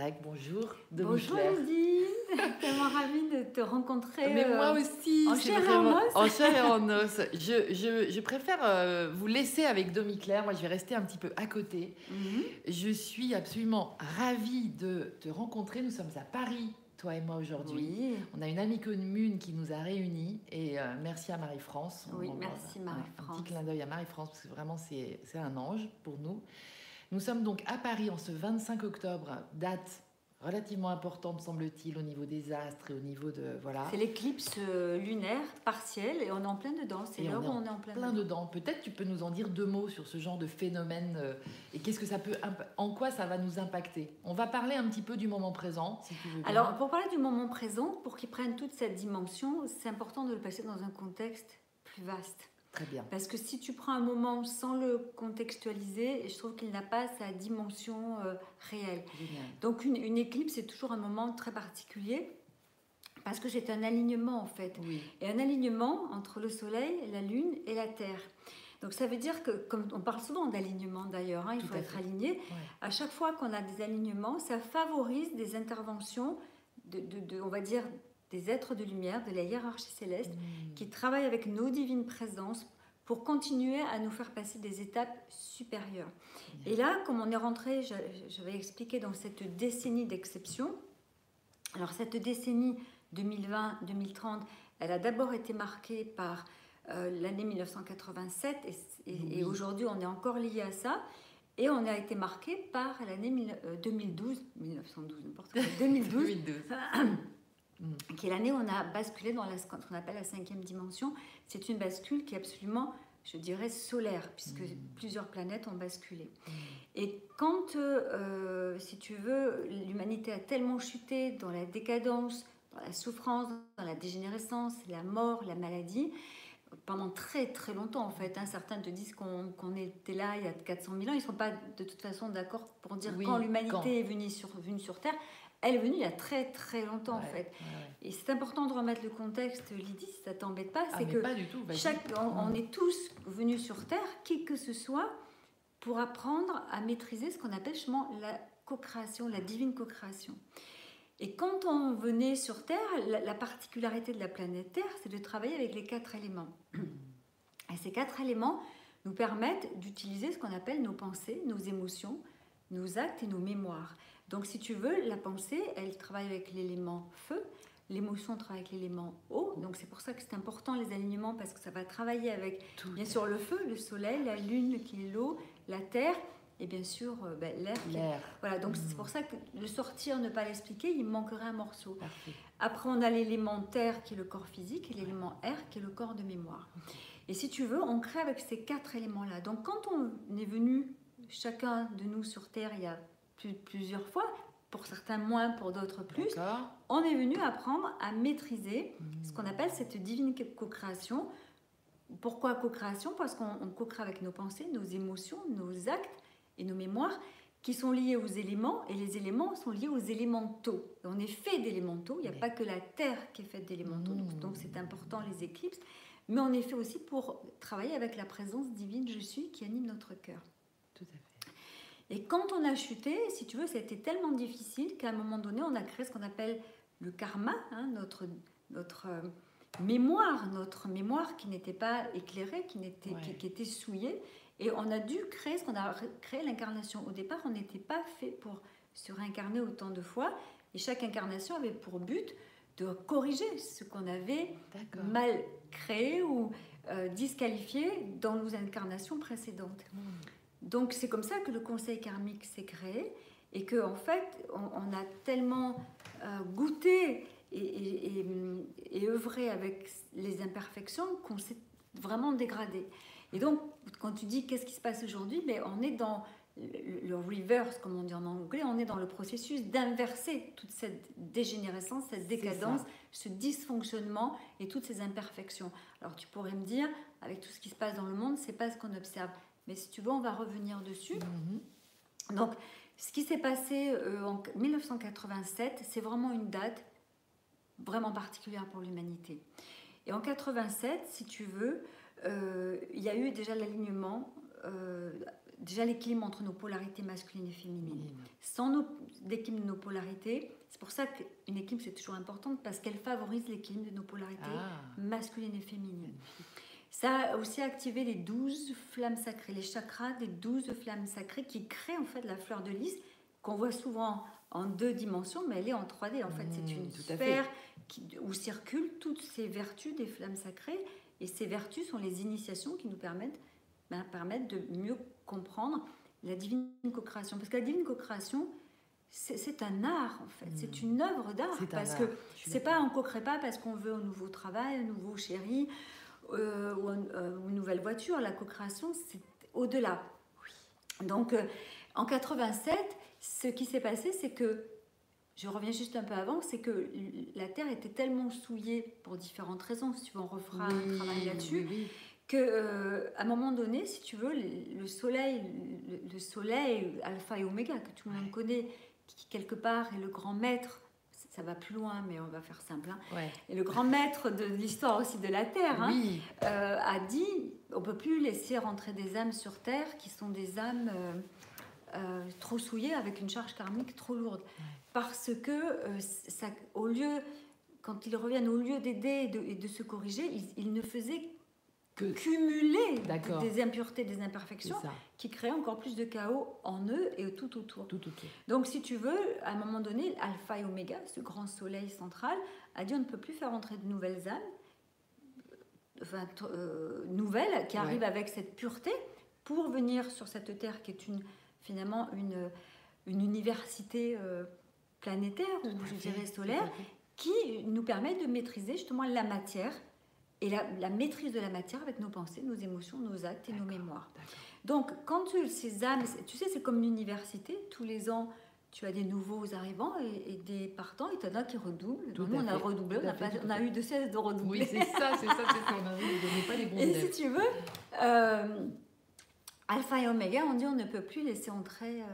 direct. Bonjour. Bonjour Nadine. Tellement ravie de te rencontrer. Mais moi euh, aussi. en chair et en os. En chair et en os. Je, je, je préfère euh, vous laisser avec Domi Claire. Moi, je vais rester un petit peu à côté. mhm. Je suis absolument ravie de te rencontrer. Nous sommes à Paris, toi et moi, aujourd'hui. Oui. On a une amie commune qui nous a réunis. Et euh, merci à Marie-France. Oui, On- merci, Marie-France. Un petit clin d'œil à Marie-France, parce que vraiment, c'est un ange pour nous. Nous sommes donc à Paris en ce 25 octobre, date relativement importante, semble-t-il, au niveau des astres et au niveau de. Voilà. C'est l'éclipse euh, lunaire partielle et on est en plein dedans. C'est l'heure où on est en plein, plein dedans. dedans. Peut-être tu peux nous en dire deux mots sur ce genre de phénomène euh, et qu'est-ce que ça peut, en quoi ça va nous impacter? On va parler un petit peu du moment présent, si tu veux. bien. Alors, pour parler du moment présent, pour qu'il prenne toute cette dimension, c'est important de le placer dans un contexte plus vaste. Très bien. Parce que si tu prends un moment sans le contextualiser, je trouve qu'il n'a pas sa dimension euh, réelle. Génial. Donc une, une éclipse, c'est toujours un moment très particulier parce que c'est un alignement en fait. Oui. Et un alignement entre le Soleil, la Lune et la Terre. Donc ça veut dire que, comme on parle souvent d'alignement d'ailleurs, hein, il Tout faut être fait. aligné, Ouais. à chaque fois qu'on a des alignements, ça favorise des interventions de, de- de- on va dire, des êtres de lumière, de la hiérarchie céleste, Mmh. qui travaillent avec nos divines présences pour continuer à nous faire passer des étapes supérieures. Et là, comme on est rentré, je, je vais expliquer dans cette décennie d'exception. Alors cette décennie 2020-2030, elle a d'abord été marquée par euh, l'année 1987 et, et- et Oui. aujourd'hui on est encore lié à ça. Et on a été marqué par l'année mille- euh, 2012, 1912, n'importe quoi, 2012, 2012. qui est l'année où on a basculé dans la, ce qu'on appelle la cinquième dimension? C'est une bascule qui est absolument, je dirais, solaire, puisque Mm. plusieurs planètes ont basculé. Mm. Et quand, euh, si tu veux, l'humanité a tellement chuté dans la décadence, dans la souffrance, dans la dégénérescence, la mort, la maladie, pendant très très longtemps en fait. hein. certains te disent qu'on était là il y a 400 000 ans. Ils ne sont pas de toute façon d'accord pour dire Oui, quand l'humanité est venue sur, venue sur Terre. Elle est venue il y a très très longtemps en fait. ouais, ouais. Et c'est important de remettre le contexte, Lydie, si ça t'embête pas, Ah, c'est que pas du tout. chaque, on, on est tous venus sur Terre, qui que ce soit, pour apprendre à maîtriser ce qu'on appelle justement la co-création, la divine co-création. Et quand on venait sur Terre, la, la particularité de la planète Terre, c'est de travailler avec les quatre éléments. Et ces quatre éléments nous permettent d'utiliser ce qu'on appelle nos pensées, nos émotions, nos actes et nos mémoires. Donc si tu veux, la pensée, elle travaille avec l'élément feu, l'émotion travaille avec l'élément eau. Donc c'est pour ça que c'est important les alignements parce que ça va travailler avec Tout bien sûr le feu, le soleil, la lune qui est l'eau, la terre et bien sûr euh, ben, l'air. qui est- l'air. Voilà, donc c'est pour ça que le sortir, ne pas l'expliquer, il manquerait un morceau. Parfait. Après, on a l'élément terre qui est le corps physique et l'élément air qui est le corps de mémoire. Et si tu veux, on crée avec ces quatre éléments-là. Donc quand on est venu, chacun de nous sur Terre, il y a plusieurs fois, pour certains moins, pour d'autres plus, on est venu apprendre à maîtriser Mmh. ce qu'on appelle cette divine co-création. Pourquoi co-création? Parce qu'on on co-crée avec nos pensées, nos émotions, nos actes et nos mémoires qui sont liés aux éléments et les éléments sont liés aux élémentaux. On est fait d'élémentaux, il n'y a pas que la Terre qui est faite d'élémentaux, donc- Mmh. donc c'est important les éclipses, mais on est fait aussi pour travailler avec la présence divine je suis qui anime notre cœur. Tout à fait. Et quand on a chuté, si tu veux, ça a été tellement difficile qu'à un moment donné, on a créé ce qu'on appelle le karma, hein, notre, notre euh, mémoire, notre mémoire qui n'était pas éclairée, qui, n'était, Ouais. qui, qui était souillée. Et on a dû créer ce qu'on a ré- créé l'incarnation. Au départ, on n'était pas fait pour se réincarner autant de fois. Et chaque incarnation avait pour but de corriger ce qu'on avait D'accord. mal créé ou euh, disqualifié dans nos incarnations précédentes. Mmh. Donc c'est comme ça que le conseil karmique s'est créé et que en fait on, on a tellement euh, goûté et, et, et, et œuvré avec les imperfections qu'on s'est vraiment dégradé. Et donc quand tu dis qu'est-ce qui se passe aujourd'hui, mais on est dans le, le reverse, comme on dit en anglais, on est dans le processus d'inverser toute cette dégénérescence, cette décadence, ce dysfonctionnement et toutes ces imperfections. Alors tu pourrais me dire, avec tout ce qui se passe dans le monde, c'est pas ce qu'on observe. Mais si tu veux, on va revenir dessus. Mhm. Donc, ce qui s'est passé euh, en 1987, c'est vraiment une date vraiment particulière pour l'humanité. Et en 87, si tu veux, euh, il y a eu déjà l'alignement euh, déjà l'équilibre entre nos polarités masculines et féminines. Sans l'équilibre de nos polarités, c'est pour ça qu'une équilibre c'est toujours importante parce qu'elle favorise l'équilibre de nos polarités ah. masculines et féminines. Ça a aussi activé les douze flammes sacrées, les chakras des douze flammes sacrées qui créent en fait la fleur de lys qu'on voit souvent en deux dimensions, mais elle est en 3D. En fait, c'est mmh, une sphère qui, où circulent toutes ces vertus des flammes sacrées. Et ces vertus sont les initiations qui nous permettent, ben, permettent de mieux comprendre la divine co-création. Parce que la divine co-création, c'est un art en fait, c'est mmh. une œuvre d'art. Parce que c'est pas, on co-crée pas parce qu'on veut un nouveau travail, un nouveau chéri euh, ou, euh, une nouvelle voiture. La co-création, c'est au-delà. Oui. Donc, euh, en 87, ce qui s'est passé, c'est que, je reviens juste un peu avant, c'est que la Terre était tellement souillée pour différentes raisons, si tu veux, on refera un travail là-dessus, qu'à euh, un moment donné, si tu veux, le, Soleil, le, Soleil, Alpha et Oméga, que tout le monde connaît, qui quelque part est le grand maître ça va plus loin, mais on va faire simple. Hein. Et le grand maître de l'histoire aussi de la Terre hein, euh, a dit on peut plus laisser rentrer des âmes sur Terre qui sont des âmes euh, euh, trop souillé avec une charge karmique trop lourde. Parce que, ça, au lieu, quand ils reviennent, au lieu d'aider et de, se corriger, ils, ne faisaient que cumuler des impuretés, des imperfections qui créaient encore plus de chaos en eux et tout autour. tout autour. Donc, si tu veux, à un moment donné, Alpha et Oméga, ce grand soleil central, a dit on ne peut plus faire entrer de nouvelles âmes, enfin, euh, nouvelles, qui arrivent avec cette pureté pour venir sur cette terre qui est une finalement une, une université euh, planétaire, ou je dirais solaire, qui nous permet de maîtriser justement la matière et la, maîtrise de la matière avec nos pensées, nos émotions, nos actes et nos mémoires. Donc, quand tu, ces âmes, tu sais, c'est comme l'université, tous les ans, tu as des nouveaux arrivants et, des partants, et tu en as qui redoublent. Nous, on a redoublé, on a, on a, eu de cesse de redoubler. Oui, c'est ça, c'est ça, c'est ça, on a pas les bons Et si tu veux, euh, Alpha et Oméga on dit on ne peut plus laisser entrer euh,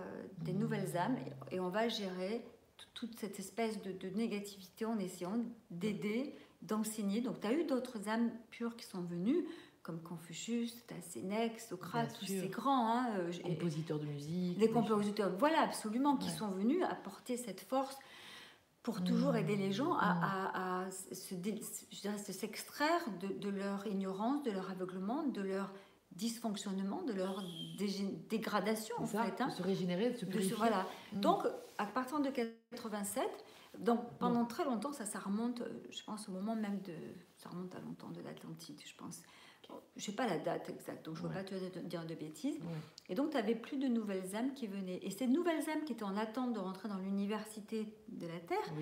des nouvelles âmes et, on va gérer toute cette espèce de, négativité en essayant d'aider, d'enseigner. Donc tu as eu d'autres âmes pures qui sont venues, comme Confucius, as Sénèque, Socrate, tous ces grands. Hein, euh, compositeurs de musique. Les compositeurs, voilà, absolument, qui sont venus apporter cette force pour toujours mmh. aider les gens à, mmh. se, s'extraire de, de, leur ignorance, de leur aveuglement, de leur dysfonctionnement, de leur dégradation en fait. Hein, de se régénérer, de se purifier. voilà. Mm. Donc, à partir de 87, donc pendant très longtemps, ça, ça remonte, je pense, au moment même de... Ça remonte à longtemps de l'Atlantide, je pense. Je sais pas la date exacte, donc je ne veux pas te dire de bêtises. Et donc, tu avais plus de nouvelles âmes qui venaient. Et ces nouvelles âmes qui étaient en attente de rentrer dans l'université de la Terre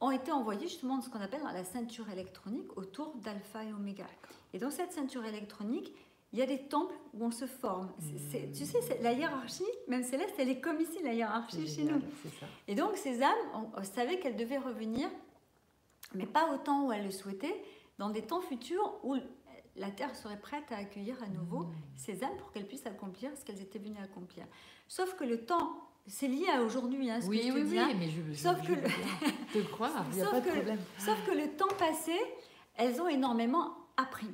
ont été envoyées justement dans ce qu'on appelle la ceinture électronique autour d'Alpha et Oméga. Et dans cette ceinture électronique, il y a des temples où on se forme. tu sais, la hiérarchie, même céleste, elle est comme ici, la hiérarchie chez nous. Et donc, ces âmes, on, savait qu'elles devaient revenir, mais pas au temps où elles le souhaitaient, dans des temps futurs où la Terre serait prête à accueillir à nouveau mmh. ces âmes pour qu'elles puissent accomplir ce qu'elles étaient venues accomplir. Sauf que le temps, c'est lié à aujourd'hui, hein, ce oui, que je oui, te oui, hein. mais je, je sauf que le... te croire, il n'y a pas de problème. Sauf que le temps passé, elles ont énormément appris.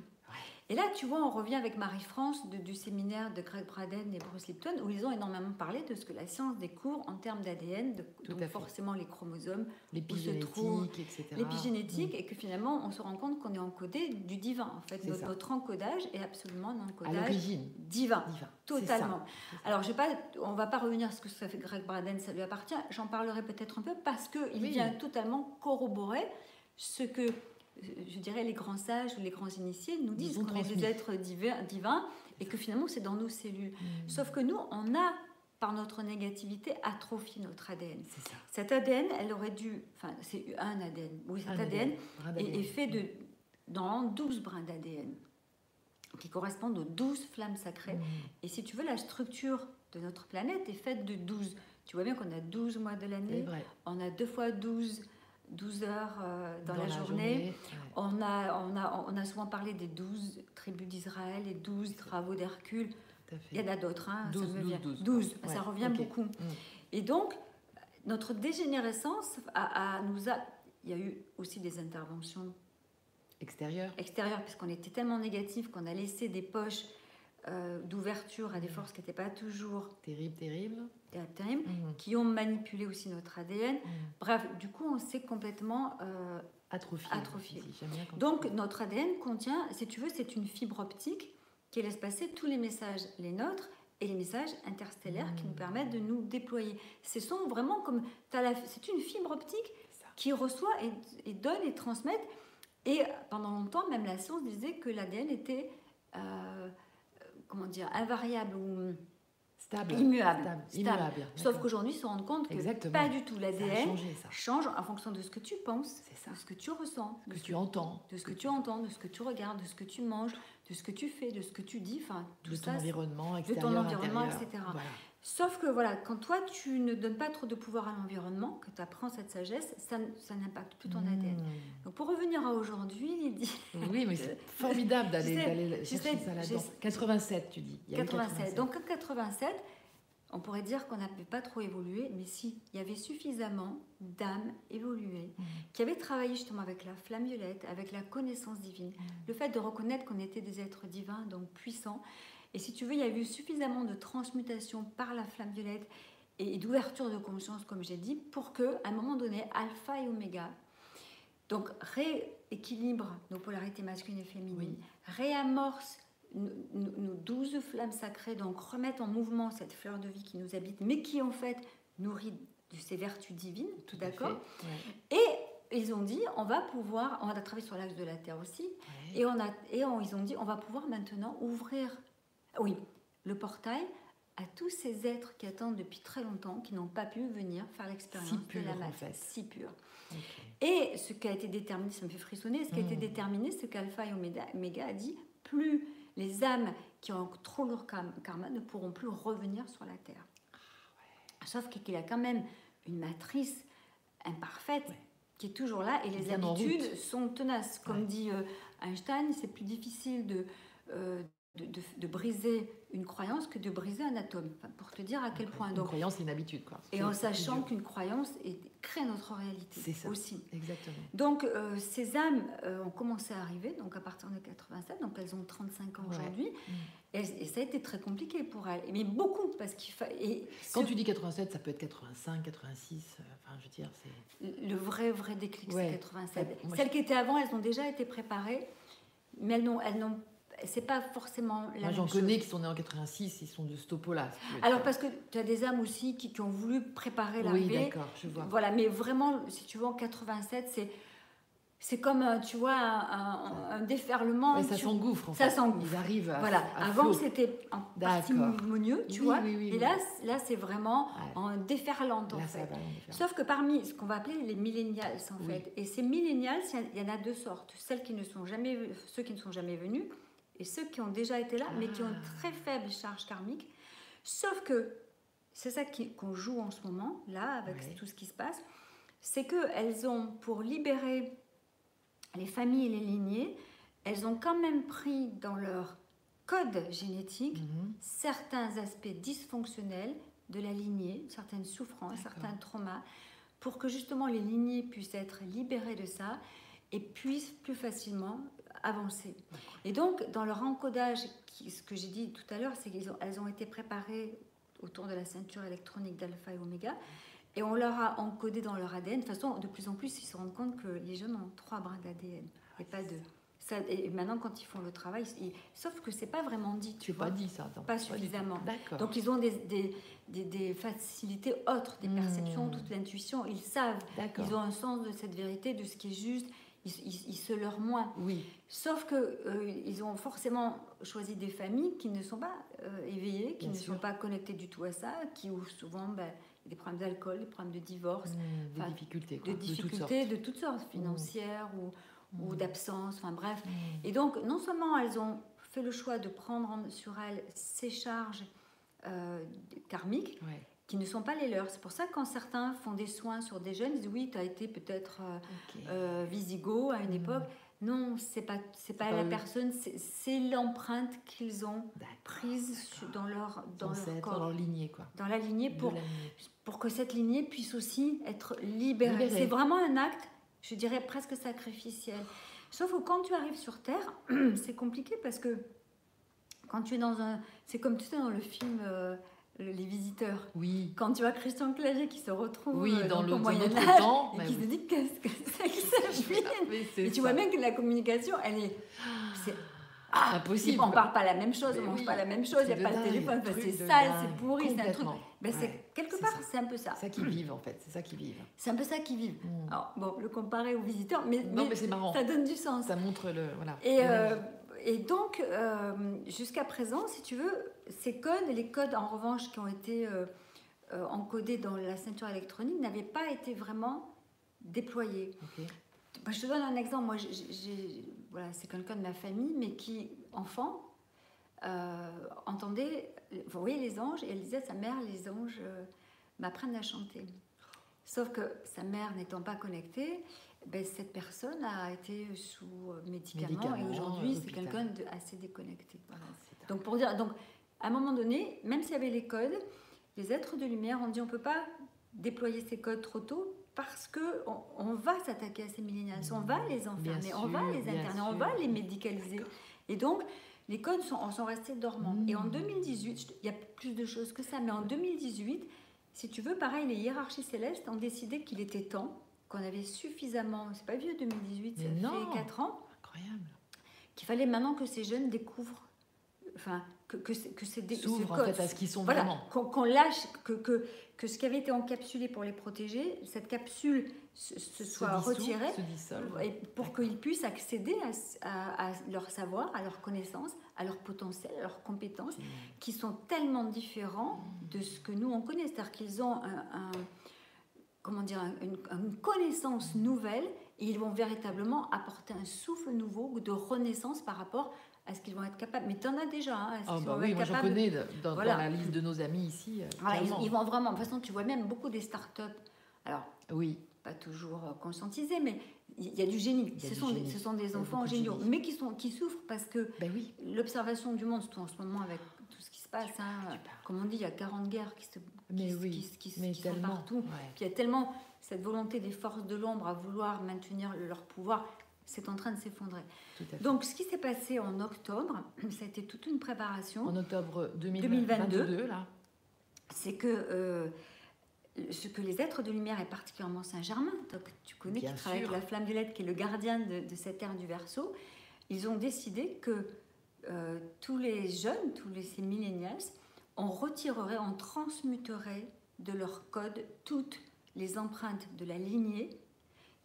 Et là, tu vois, on revient avec Marie-France du séminaire de Greg Braden et Bruce Lipton, où ils ont énormément parlé de ce que la science découvre en termes d'ADN, donc forcément les chromosomes, l'épigénétique, etc. L'épigénétique, et que finalement, on se rend compte qu'on est encodé du divin. En fait, notre, encodage est absolument un encodage divin. divin. Totalement. Alors, je pas, on va pas revenir à ce que ça fait Greg Braden, ça lui appartient. J'en parlerai peut-être un peu parce qu'il vient totalement corroborer ce que je dirais, les grands sages ou les grands initiés nous disent qu'on est des êtres divins, et que finalement c'est dans nos cellules. Hmm. Sauf que nous, on a, par notre négativité, atrophié notre ADN. Ça. Cet ADN, elle aurait dû. Enfin, c'est un ADN. Oui, cet ADN, est, fait de dans 12 brins d'ADN qui correspondent aux 12 flammes sacrées. Hmm. Et si tu veux, la structure de notre planète est faite de 12. Tu vois bien qu'on a 12 mois de l'année, on a deux fois 12 12 heures euh, dans, la, journée. on, a, on, a, on a souvent parlé des 12 tribus d'Israël, les 12 travaux d'Hercule. Il y en a d'autres, hein, 12, ça, 12, 12, ça revient beaucoup. Mm. Et donc, notre dégénérescence a, nous a... Il y a eu aussi des interventions extérieures, extérieures puisqu'on était tellement négatif qu'on a laissé des poches euh, d'ouverture à des forces qui n'étaient pas toujours terribles, terribles, Mhm. qui ont manipulé aussi notre ADN. Mhm. Bref, du coup, on s'est complètement euh, atrophié. Atrophié. Donc, notre ADN contient, si tu veux, c'est une fibre optique qui laisse passer tous les messages, les nôtres et les messages interstellaires qui nous Mm. permettent de nous déployer. Ce sont vraiment comme. C'est une fibre optique qui reçoit et, et donne et transmet. Et pendant longtemps, même la science disait que l'ADN était. euh, comment dire, invariable ou stable, immuable. stable, Stable. immuable, Sauf qu'aujourd'hui, ils se rendent compte que Exactement. pas du tout. L'ADN change en fonction de ce que tu penses, C'est ça. de ce que tu ressens, de Que ce tu entends, de ce que tu entends, de ce que tu regardes, de ce que tu manges, de ce que tu fais, de ce que tu dis, enfin tout de ton ça. c'est- environnement ton extérieur, environnement, intérieur. etc. Voilà. Sauf que voilà, quand toi tu ne donnes pas trop de pouvoir à l'environnement, que tu apprends cette sagesse, ça, ça n'impacte plus ton ADN. Mmh. Donc pour revenir à aujourd'hui, Lydie, Oui, mais c'est formidable d'aller chercher sais, ça là-dedans. sais. 87, tu dis. Il y a eu 87. Donc en 87, on pourrait dire qu'on n'avait pas trop évolué, mais si, il y avait suffisamment d'âmes évoluées Mhm. qui avaient travaillé justement avec la flamme violette, avec la connaissance divine, Mhm. le fait de reconnaître qu'on était des êtres divins, donc puissants. Et si tu veux, il y a eu suffisamment de transmutation par la flamme violette et d'ouverture de conscience, comme j'ai dit, pour que, à un moment donné, alpha et oméga, donc rééquilibre nos polarités masculines et féminines, réamorce nos, douze flammes sacrées, donc remettre en mouvement cette fleur de vie qui nous habite, mais qui en fait nourrit de ses vertus divines, Tout d'accord? Ouais. Et ils ont dit, on va pouvoir, on a travaillé sur l'axe de la Terre aussi, Ouais. et, on a, et on- ils ont dit, on va pouvoir maintenant ouvrir, oui, le portail à tous ces êtres qui attendent depuis très longtemps, qui n'ont pas pu venir faire l'expérience Si de la en fait. si pure. Et ce qui a été déterminé, ça me fait frissonner, ce qui a été Mm. déterminé, c'est qu'Alpha et Oméga, a dit, plus les âmes qui ont trop lourd karma ne pourront plus revenir sur la Terre. Ah Sauf qu'il y a quand même une matrice imparfaite Ouais. qui est toujours là et les habitudes sont tenaces. Comme Ouais. dit euh, Einstein, c'est plus difficile de, euh, de, de- de briser une croyance que de briser un atome. Pour te dire à quel point. Une Donc, croyance, c'est une habitude, quoi. et en sachant qu'une croyance est- crée notre réalité C'est ça. aussi. Exactement. Donc, euh, ces âmes euh, ont commencé à arriver, donc à partir de 87, donc elles ont 35 ans Ouais. aujourd'hui, Mm. et, et ça a été très compliqué pour elles, mais beaucoup, parce qu'il fa... et Quand ce- tu dis 87, ça peut être 85, 86. euh, Enfin, je veux dire, c'est. le vrai, vrai déclic, Ouais. c'est 87. Ouais, moi, Celles qui étaient avant, elles ont déjà été préparées, mais elles n'ont... Elles n'ont c'est pas forcément la Moi, j'en connais qui sont nés en 86, ils sont de ce topo-là. si Alors, vois. parce que tu as des âmes aussi qui, qui ont voulu préparer Oui, l'arrivée. d'accord, je vois. Voilà, mais vraiment, si tu veux, en 87, c'est, c'est comme, euh, tu vois, un, déferlement. Ouais, ça tu- s'engouffre, en ça fait. s'engouffre. Ils arrivent à. Voilà, à avant c'était en partie harmonieux, tu Oui, vois, oui, oui, et oui. là, là c'est vraiment Ouais. en déferlante en Là, ça fait. va. Sauf que parmi ce qu'on va appeler les millénials en Oui. fait, et ces millénials, il y en a deux sortes, celles qui ne sont jamais, ceux qui ne sont jamais venus et ceux qui ont déjà été là, mais qui ont une Ah. très faible charge karmique. Sauf que c'est ça qu'on joue en ce moment là avec tout ce qui se passe, c'est que elles ont pour libérer les familles et les lignées, elles ont quand même pris dans leur code génétique Mhm. certains aspects dysfonctionnels de la lignée, certaines souffrances, certains traumas, pour que justement les lignées puissent être libérées de ça et puissent plus facilement avancer. Et donc, dans leur encodage, qui- ce que j'ai dit tout à l'heure, c'est qu'elles ont, été préparées autour de la ceinture électronique d'alpha et oméga, et on leur a encodé dans leur ADN. De toute façon, de plus en plus, ils se rendent compte que les jeunes ont trois brins d'ADN et pas deux. Ça, et maintenant, quand ils font le travail, ils- sauf que c'est pas vraiment dit. Tu vois. pas dit ça. non, Pas suffisamment. Donc ils ont des, des, des- des facilités autres, des Hmm. perceptions, toute l'intuition. Ils savent, ils ont un sens de cette vérité, de ce qui est juste. Ils, ils- ils se leurrent moins. Oui, Sauf que euh, ils ont forcément choisi des familles qui ne sont pas euh, éveillées, qui Bien ne sûr. sont pas connectées du tout à ça, qui ont souvent ben, des problèmes d'alcool, des problèmes de divorce, Mmh, des difficultés. de toutes difficultés sortes. de toutes sortes, financières ou, ou Mmh. d'absence, enfin bref. Mmh. Et donc, non seulement elles ont fait le choix de prendre en- sur elles ces charges euh, karmiques, Ouais, qui ne sont pas les leurs. C'est pour ça que quand certains font des soins sur des jeunes, ils disent oui, tu as été peut-être euh, ok. euh, visigo à une Mm. époque. Non, c'est pas c'est pas pas la eux. personne, c'est- l'empreinte qu'ils ont prise dans leur dans leur corps, dans leur lignée, quoi. dans la lignée pour la lignée. pour que cette lignée puisse aussi être libérée. Libérée. C'est vraiment un acte, je dirais presque sacrificiel. Sauf que quand tu arrives sur Terre, c'est compliqué parce que quand tu es dans un. C'est comme tu sais dans le film euh, Les Visiteurs. Oui. Quand tu vois Christian Clavier qui se retrouve Oui, euh, dans le Moyen Âge temps. et bah qui se dit qu'est-ce que c'est que c'est Et tu ça. vois bien que la communication, elle est. C'est impossible. on parle pas la même chose, Mais on mange oui, pas la même chose, il n'y a pas de téléphone, c'est sale, c'est pourri, c'est un truc. Ben, Ouais, quelque part, ça. c'est un peu ça. C'est ça qu'ils vivent en fait, c'est ça qu'ils vivent. C'est un peu ça qui vivent. Mm. Alors, bon, le comparer aux visiteurs, mais, Non, mais c'est marrant. ça donne du sens. Ça montre le. Voilà. Et, euh, et donc, euh, jusqu'à présent, si tu veux, ces codes, les codes en revanche qui ont été euh, euh, encodés dans la ceinture électronique n'avaient pas été vraiment déployés. Bah, je te donne un exemple. Moi, voilà, c'est quelqu'un de ma famille, mais qui, enfant, euh, entendait, voyez les anges, et elle disait à sa mère, les anges euh, m'apprennent à chanter. Sauf que sa mère n'étant pas connectée, ben, cette personne a été sous médicaments, et aujourd'hui c'est quelqu'un de assez déconnecté. Voilà. Dingue. Donc pour dire, donc à un moment donné, même s'il y avait les codes, les êtres de lumière ont dit on peut pas déployer ces codes trop tôt parce que on, on va s'attaquer à ces millénials, on va les enfermer, on va les interner, on va les médicaliser. Et donc les codes sont, sont restés dormants. Mm. Et en 2018, il y a plus de choses que ça, mais en 2018, si tu veux, pareil, les hiérarchies célestes ont décidé qu'il était temps, qu'on avait suffisamment, c'est pas vieux 2018, ça Mais non. fait 4 ans, Incroyable. qu'il fallait maintenant que ces jeunes découvrent, enfin, que, que, c'est- que c'est ce en fait à ce qu'ils sont voilà, vraiment. qu'on qu'on lâche, que, que, que ce qui avait été encapsulé pour les protéger, cette capsule se, se soit dissout, retirée Se dissolve. et pour qu'ils puissent accéder à, à- à leur savoir, à leurs connaissances, à leur potentiel, à leurs compétences, qui sont tellement différents de ce que nous on connaît. C'est-à-dire qu'ils ont un, un- comment dire, un- une, une connaissance nouvelle et ils vont véritablement apporter un souffle nouveau ou de renaissance par rapport à ce qu'ils vont être capables? Mais tu en as déjà. hein, est-ce Ah bah oui, moi j'en connais de- dans, Voilà. dans la liste de nos amis ici. euh, ils, vont vraiment. De toute façon, tu vois même beaucoup des startups. Alors, Oui, pas toujours euh, conscientisés, mais il y a du génie. A Ce du sont, des, ce sont enfants de géniaux, mais qui, sont, qui souffrent parce que ben oui. l'observation du monde, surtout en ce moment avec tout ce qui se passe, hein, comme on dit, il y a 40 guerres qui, se, Mais qui, oui, qui- sont partout. ouais. Puis il y a tellement cette volonté des forces de l'ombre à vouloir maintenir leur pouvoir, c'est en train de s'effondrer. Donc ce qui s'est passé en octobre, ça a été toute une préparation. en octobre 2022, 2022, là. c'est que euh, ce que les êtres de lumière et particulièrement Saint-Germain, tu connais, Bien qui travaille avec la flamme violette, qui est le gardien de, de cette ère du Verseau, ils ont décidé que euh, tous les jeunes, tous les ces millennials, on retirerait, on transmuterait de leur code toutes les empreintes de la lignée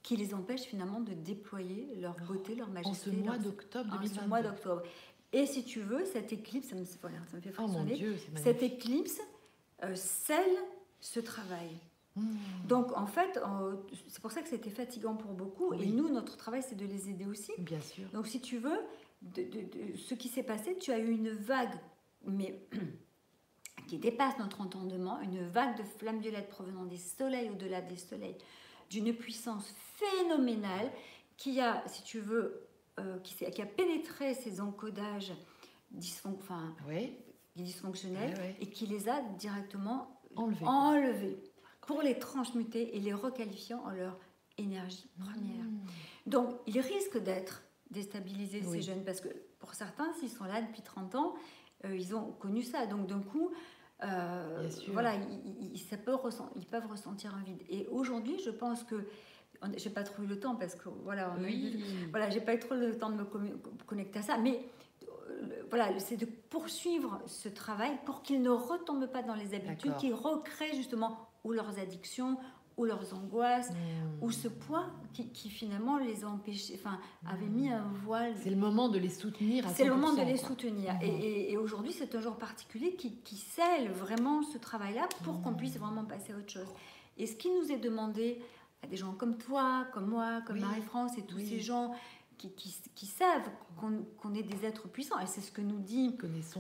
qui les empêchent finalement de déployer leur beauté, leur En majesté. ce mois d'octobre en ce 2022. mois d'octobre. Et si tu veux, cette éclipse, ça me, voilà, ça me fait Oh mon frissonner, Dieu, cette éclipse euh, scelle ce travail. Mmh. Donc en fait, euh, c'est pour ça que c'était fatigant pour beaucoup. Et nous, notre travail, c'est de les aider aussi. Bien sûr. Donc si tu veux, de, de- de- ce qui s'est passé, tu as eu une vague, mais qui dépasse notre entendement, une vague de flammes violettes provenant des soleils au-delà des soleils, d'une puissance phénoménale qui a, si tu veux, euh, qui, a pénétré ces encodages dysfon- enfin, Oui, dysfonctionnels et qui les a directement enlevé. enlevés pour les transmuter et les requalifier en leur énergie première. Mmh. Donc, ils risquent d'être déstabilisés, ces jeunes, parce que pour certains, s'ils sont là depuis 30 ans, euh, ils ont connu ça. Donc, d'un coup, euh, voilà, ils, ils- ça peut ressent- ils peuvent ressentir un vide. Et aujourd'hui, je pense que. J'ai pas trop eu le temps parce que voilà, on a Oui. voilà, j'ai pas eu trop le temps de me connecter à ça, mais euh, voilà, c'est de poursuivre ce travail pour qu'ils ne retombent pas dans les habitudes, qu'ils recréent justement ou leurs addictions ou leurs angoisses Mmh. ou ce poids qui, qui finalement les a empêchés, enfin avait mis un voile. C'est le moment de les soutenir C'est le moment de 100%, les quoi. soutenir. Mhm. Et, et- et aujourd'hui, c'est un jour particulier qui, qui scelle vraiment ce travail-là pour qu'on puisse vraiment passer à autre chose. Et ce qui nous est demandé à des gens comme toi, comme moi, comme Oui. Marie-France et tous Oui. ces gens qui, qui- qui savent qu'on est des êtres puissants, et c'est ce que nous dit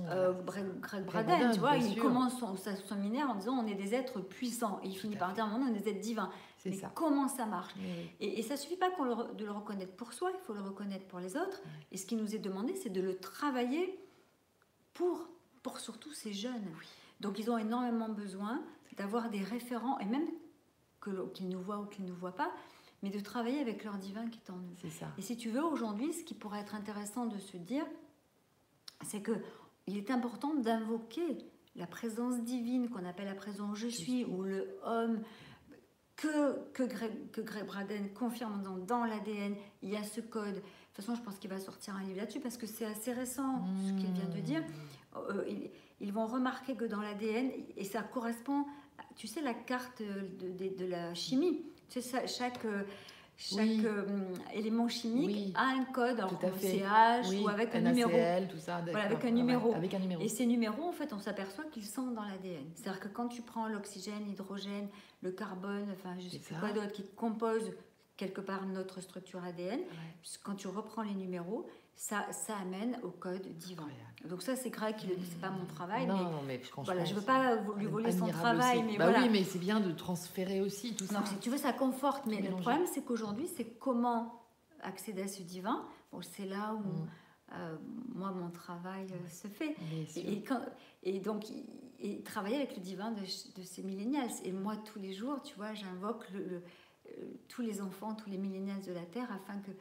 euh. Greg, Braden, tu vois, il sûr. commence son, son séminaire en disant on est des êtres puissants, et il Tout finit par fait. dire on est des êtres divins. Mais ça. comment ça marche Oui, et, et ça suffit pas le de le reconnaître pour soi, il faut le reconnaître pour les autres. Et ce qui nous est demandé, c'est de le travailler pour, pour surtout ces jeunes. Donc ils ont énormément besoin d'avoir des référents, et même qu'ils nous voient ou qu'ils ne nous voient pas, mais de travailler avec leur divin qui est en nous. C'est ça. Et si tu veux, aujourd'hui, ce qui pourrait être intéressant de se dire, c'est que il est important d'invoquer la présence divine qu'on appelle la présence je suis, ou le homme que, que, Greg, que Greg Braden confirme dans, dans l'ADN, il y a ce code. De toute façon, je pense qu'il va sortir un livre là-dessus parce que c'est assez récent ce qu'il vient de dire. Mmh. Euh, ils, ils vont remarquer que dans l'ADN, et ça correspond, tu sais, la carte de, de, de la chimie. Tu sais, ça, chaque, euh, chaque Oui. euh, élément chimique Oui. a un code, en. CH Oui, ou avec un NaCl, numéro. tout ça. Voilà, avec un numéro. Avec un numéro. Et ces numéros, en fait, on s'aperçoit qu'ils sont dans l'ADN. C'est-à-dire que quand tu prends l'oxygène, l'hydrogène, le carbone, enfin, je sais C'est plus ça. quoi d'autre, qui compose quelque part notre structure ADN, Ouais. quand tu reprends les numéros, ça, ça amène au code divin. Donc ça, c'est Greg qui le dit, c'est pas mon travail, non, mais non, mais voilà, je veux pas lui voler son travail, mais bah voilà. oui, mais c'est bien de transférer aussi tout ça. Non, si tu veux, ça conforte. Mais le problème, c'est qu'aujourd'hui, c'est comment accéder à ce divin. Bon, c'est là où Mm. euh, moi, mon travail euh, se fait. Et, et quand- et donc, et travailler avec le divin de, de ces millénials. Et moi, tous les jours, tu vois, j'invoque le- le- euh, tous les enfants, tous les millénials de la Terre, afin que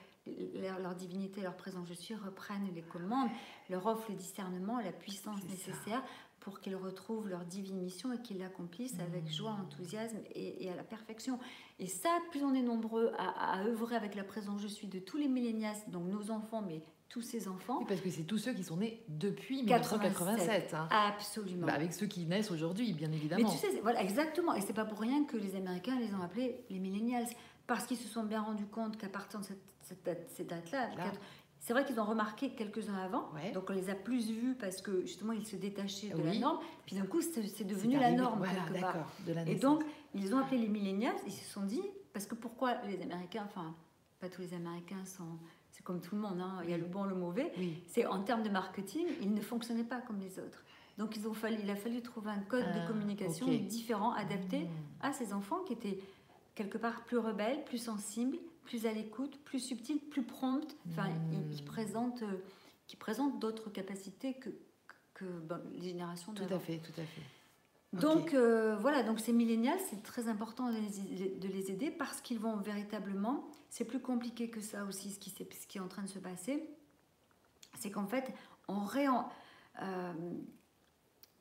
leur, leur divinité, leur présence je suis reprennent les commandes, leur offrent le discernement, la puissance ça. nécessaire pour qu'ils retrouvent leur divine mission et qu'ils l'accomplissent avec Mmh. joie, enthousiasme et, et à la perfection. Et ça, plus on est nombreux à, à œuvrer avec la présence je suis de tous les millénials, donc nos enfants, mais tous ces enfants, Oui, parce que c'est tous ceux qui sont nés depuis 87. 1987. hein. absolument. Bah, avec ceux qui naissent aujourd'hui, bien Mais évidemment. tu sais, voilà, exactement. Et c'est pas pour rien que les Américains les ont appelés les millennials. Parce qu'ils se sont bien rendus compte qu'à partir de cette, cette date- ces dates-là, Là. quatre- c'est vrai qu'ils ont remarqué quelques-uns avant. Ouais. Donc on les a plus vus parce que justement ils se détachaient de la norme. Puis d'un coup, c'est devenu la norme Voilà, quelque part. d'accord. De la Et donc, ils ont appelé les millennials. Ils se sont dit, parce que pourquoi les Américains, enfin, pas tous les Américains sont. C'est comme tout le monde, hein, il y a le bon, le mauvais. Oui. C'est en termes de marketing, ils ne fonctionnaient pas comme les autres. Donc ils ont fallu, il a fallu trouver un code Ah, de communication ok. différent, adapté Mmh. à ces enfants qui étaient quelque part plus rebelles, plus sensibles, plus à l'écoute, plus subtils, plus promptes. Enfin, ils, ils Mm. présentent, euh, qui présentent d'autres capacités que, que ben, les générations Tout d'avant. à fait, tout à fait. Donc euh, voilà, donc ces millénials, c'est très important de les, de les aider parce qu'ils vont véritablement, c'est plus compliqué que ça aussi ce qui, ce qui est en train de se passer, c'est qu'en fait, on réen... euh,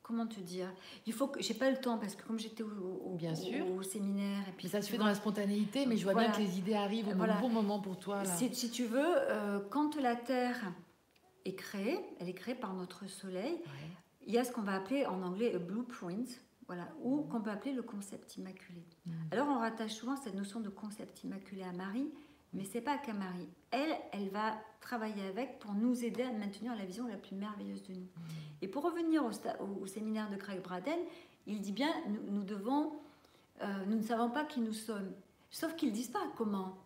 comment te dire? Il faut que... J'ai pas le temps parce que comme j'étais au, au- Bien au- sûr. au séminaire... Et puis, Mais ça se fait vois, dans la spontanéité, mais je vois Voilà. bien que les idées arrivent au Voilà. bon moment pour toi. Là. Si, si tu veux, euh, quand la Terre est créée, elle est créée par notre Soleil, Ouais. il y a ce qu'on va appeler en anglais a blueprint, voilà, ou qu'on peut appeler le concept immaculé. Mhm. Alors on rattache souvent cette notion de concept immaculé à Marie, mais c'est pas qu'à Marie. Elle, elle va travailler avec pour nous aider à maintenir la vision la plus merveilleuse de nous. Et pour revenir au, sta- au- au séminaire de Craig Braden, il dit bien, nous, nous devons, euh, nous ne savons pas qui nous sommes. Sauf qu'ils disent pas comment.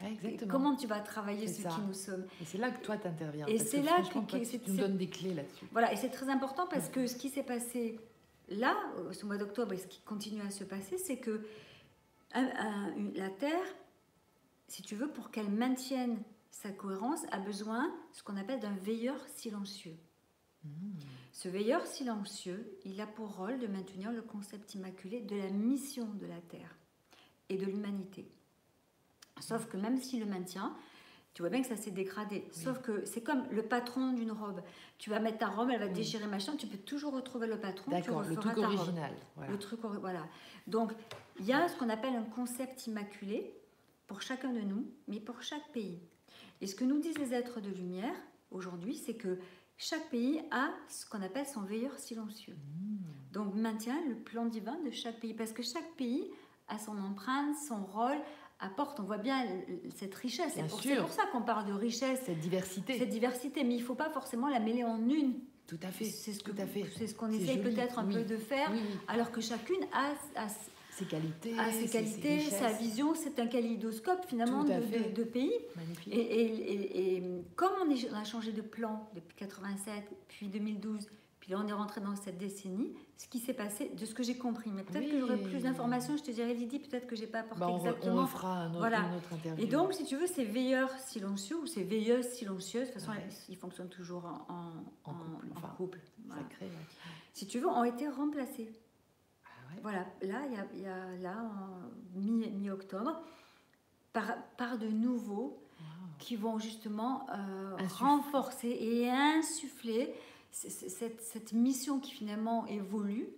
Ouais, exactement. Comment tu vas travailler ce ça. qui nous sommes. Et c'est là que toi t'interviens. Et c'est là que- toi, tu nous donnes des clés là-dessus. Voilà, et c'est très important parce que ce qui s'est passé là, ce mois d'octobre, et ce qui continue à se passer, c'est que la Terre, si tu veux, pour qu'elle maintienne sa cohérence, a besoin de ce qu'on appelle d'un veilleur silencieux. Mmh. Ce veilleur silencieux, il a pour rôle de maintenir le concept immaculé de la mission de la Terre et de l'humanité. Sauf que même s'il le maintient, tu vois bien que ça s'est dégradé. Sauf que c'est comme le patron d'une robe. Tu vas mettre ta robe, elle va Oui. déchirer machin, tu peux toujours retrouver le patron. D'accord, le truc original. Voilà. Le truc, voilà. Donc, il y a ce qu'on appelle un concept immaculé pour chacun de nous, mais pour chaque pays. Et ce que nous disent les êtres de lumière aujourd'hui, c'est que chaque pays a ce qu'on appelle son veilleur silencieux. Mmh. Donc, maintient le plan divin de chaque pays, parce que chaque pays a son empreinte, son rôle, apporte, on voit bien cette richesse. C'est pour, ça qu'on parle de richesse, Cette diversité. cette diversité, mais il ne faut pas forcément la mêler en une. Tout à fait. C'est ce c'est ce qu'on C'est essaye peut-être un oui. peu de faire, oui. alors que chacune a, a Ses qualités. à ses qualités, sa vision, c'est un kaléidoscope finalement de, fait. de- de pays. Magnifique. Et, et- et- et comme on, est- on a changé de plan depuis 87, puis 2012, puis là on est rentré dans cette décennie, ce qui s'est passé, de ce que j'ai compris, mais peut-être Oui. que j'aurai plus d'informations, je te dirais Lydie, peut-être que j'ai pas apporté Bah, on, re- on exactement. refera un autre, Voilà. une autre interview. Et donc, si tu veux, ces veilleurs silencieux ou ces veilleuses silencieuses, de toute façon, Ouais. ils fonctionnent toujours en, en- En couple, en enfin, couple, voilà. Sacré, ouais. Si tu veux, ont été remplacés. Ouais. Voilà, là, il y a, il y a- là, en mi- mi-octobre, par, par de nouveaux Wow. qui vont justement euh, renforcer et insuffler cette, cette, mission qui finalement évolue.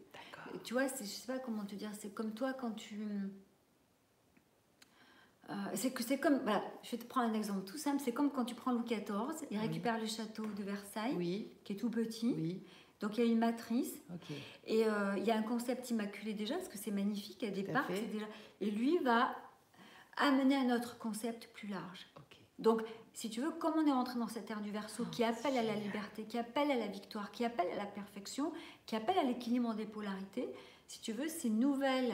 Tu vois, je sais pas comment te dire, c'est comme toi quand tu. Euh, c'est que c'est comme, voilà, je vais te prendre un exemple tout simple, c'est comme quand tu prends Louis XIV, il récupère le château de Versailles, oui. qui est tout petit, oui. Donc il y a une matrice, et euh, il y a un concept immaculé déjà, parce que c'est magnifique, il y a des parcs, déjà, et lui va amener un autre concept plus large. Donc, si tu veux, comme on est rentré dans cette ère du verso qui ah, appelle à la liberté, qui appelle à la victoire, qui appelle à la perfection, qui appelle à l'équilibre des polarités, si tu veux, ces nouvelles,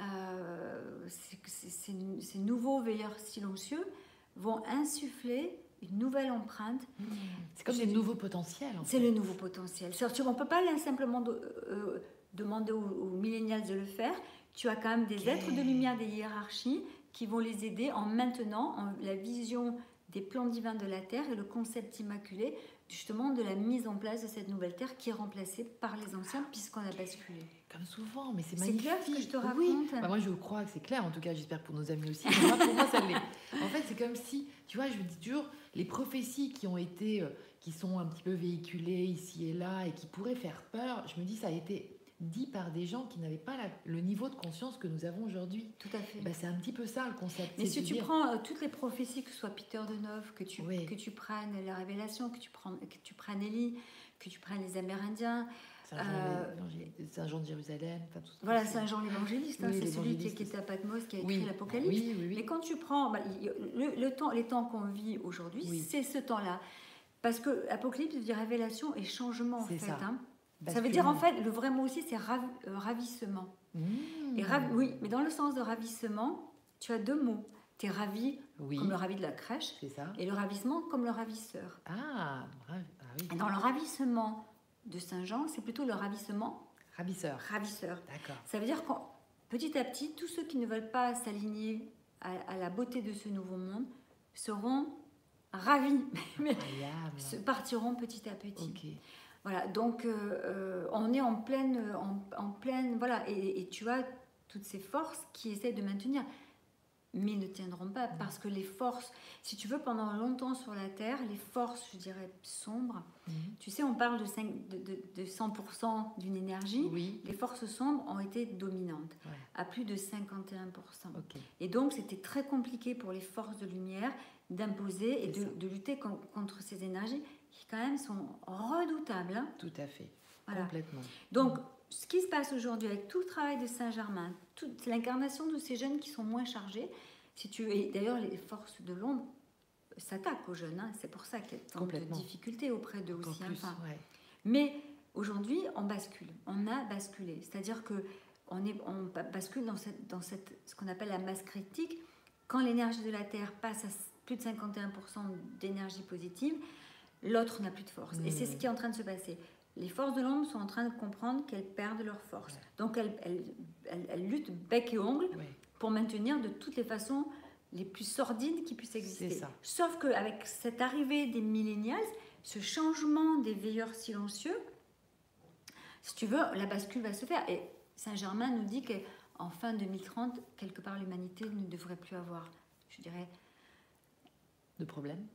euh, ces, nouveaux veilleurs silencieux vont insuffler une nouvelle empreinte. Mmh. C'est comme des nouveaux potentiels. C'est le nouveau potentiel. On ne peut pas simplement euh, demander aux, aux millénials de le faire. Tu as quand même des êtres de lumière, des hiérarchies qui vont les aider en maintenant la vision des plans divins de la Terre et le concept immaculé justement de la mise en place de cette nouvelle Terre qui est remplacée par les anciens puisqu'on a basculé. Comme souvent, mais c'est magnifique. C'est clair ce que je te raconte oui. Bah, moi je crois que c'est clair, en tout cas j'espère pour nos amis aussi. moi, pour moi ça l'est. En fait c'est comme si, tu vois, je me dis toujours, les prophéties qui ont été, euh, qui sont un petit peu véhiculées ici et là et qui pourraient faire peur, je me dis ça a été dit par des gens qui n'avaient pas le niveau de conscience que nous avons aujourd'hui. Tout à fait. Bah, c'est un petit peu ça le concept. Mais si tu prends euh, toutes les prophéties, que ce soit Peter de Neuf, que tu, que tu prennes la Révélation, que tu, prends, que tu prennes Élie, que tu prennes les Amérindiens. Saint-Jean de Jérusalem. voilà, Saint-Jean l'évangéliste, hein, c'est celui qui, qui, était à Patmos, qui a écrit l'Apocalypse. Oui, Mais quand tu prends bah, le, temps, les temps qu'on vit aujourd'hui, c'est ce temps-là. Parce que Apocalypse veut dire révélation et changement en fait. Ça. Hein. Ça veut dire en fait, le vrai mot aussi, c'est euh, ravissement. Et mmh. oui, mais dans le sens de ravissement, tu as deux mots. Tu es ravi comme le ravi de la crèche et le ravissement comme le ravisseur. Ah, ah oui. dans le ravissement de Saint-Jean, c'est plutôt le ravissement ravisseur. Ravisseur. D'accord. Ça veut dire que petit à petit, tous ceux qui ne veulent pas s'aligner à, la beauté de ce nouveau monde seront ravis, mais partiront petit à petit. Voilà, donc euh, euh, on est en pleine, en, pleine, voilà, et, tu as toutes ces forces qui essaient de maintenir, mais ne tiendront pas mm. parce que les forces, si tu veux, pendant longtemps sur la Terre, les forces, je dirais, sombres, mm. tu sais, on parle de, 5, de, 100% d'une énergie, oui. les forces sombres ont été dominantes, à plus de 51%. Et donc, c'était très compliqué pour les forces de lumière d'imposer et de, lutter contre ces énergies qui quand même sont redoutables. Hein. Tout à fait, complètement. Donc, ce qui se passe aujourd'hui avec tout le travail de Saint-Germain, toute l'incarnation de ces jeunes qui sont moins chargés, si tu et d'ailleurs les forces de l'ombre s'attaquent aux jeunes, hein. c'est pour ça qu'il y a tant de difficultés auprès d'eux aussi. Enfin, Mais aujourd'hui, on bascule, on a basculé, c'est-à-dire que on, est, on bascule dans, cette, dans cette, ce qu'on appelle la masse critique. Quand l'énergie de la Terre passe à plus de 51% d'énergie positive, l'autre n'a plus de force. Et c'est ce qui est en train de se passer. Les forces de l'ombre sont en train de comprendre qu'elles perdent leur force. Donc elles, elles, luttent bec et ongle pour maintenir de toutes les façons les plus sordides qui puissent exister. Sauf qu'avec cette arrivée des millénials, ce changement des veilleurs silencieux, si tu veux, la bascule va se faire. Et Saint-Germain nous dit qu'en fin 2030, quelque part, l'humanité ne devrait plus avoir, je dirais... De problème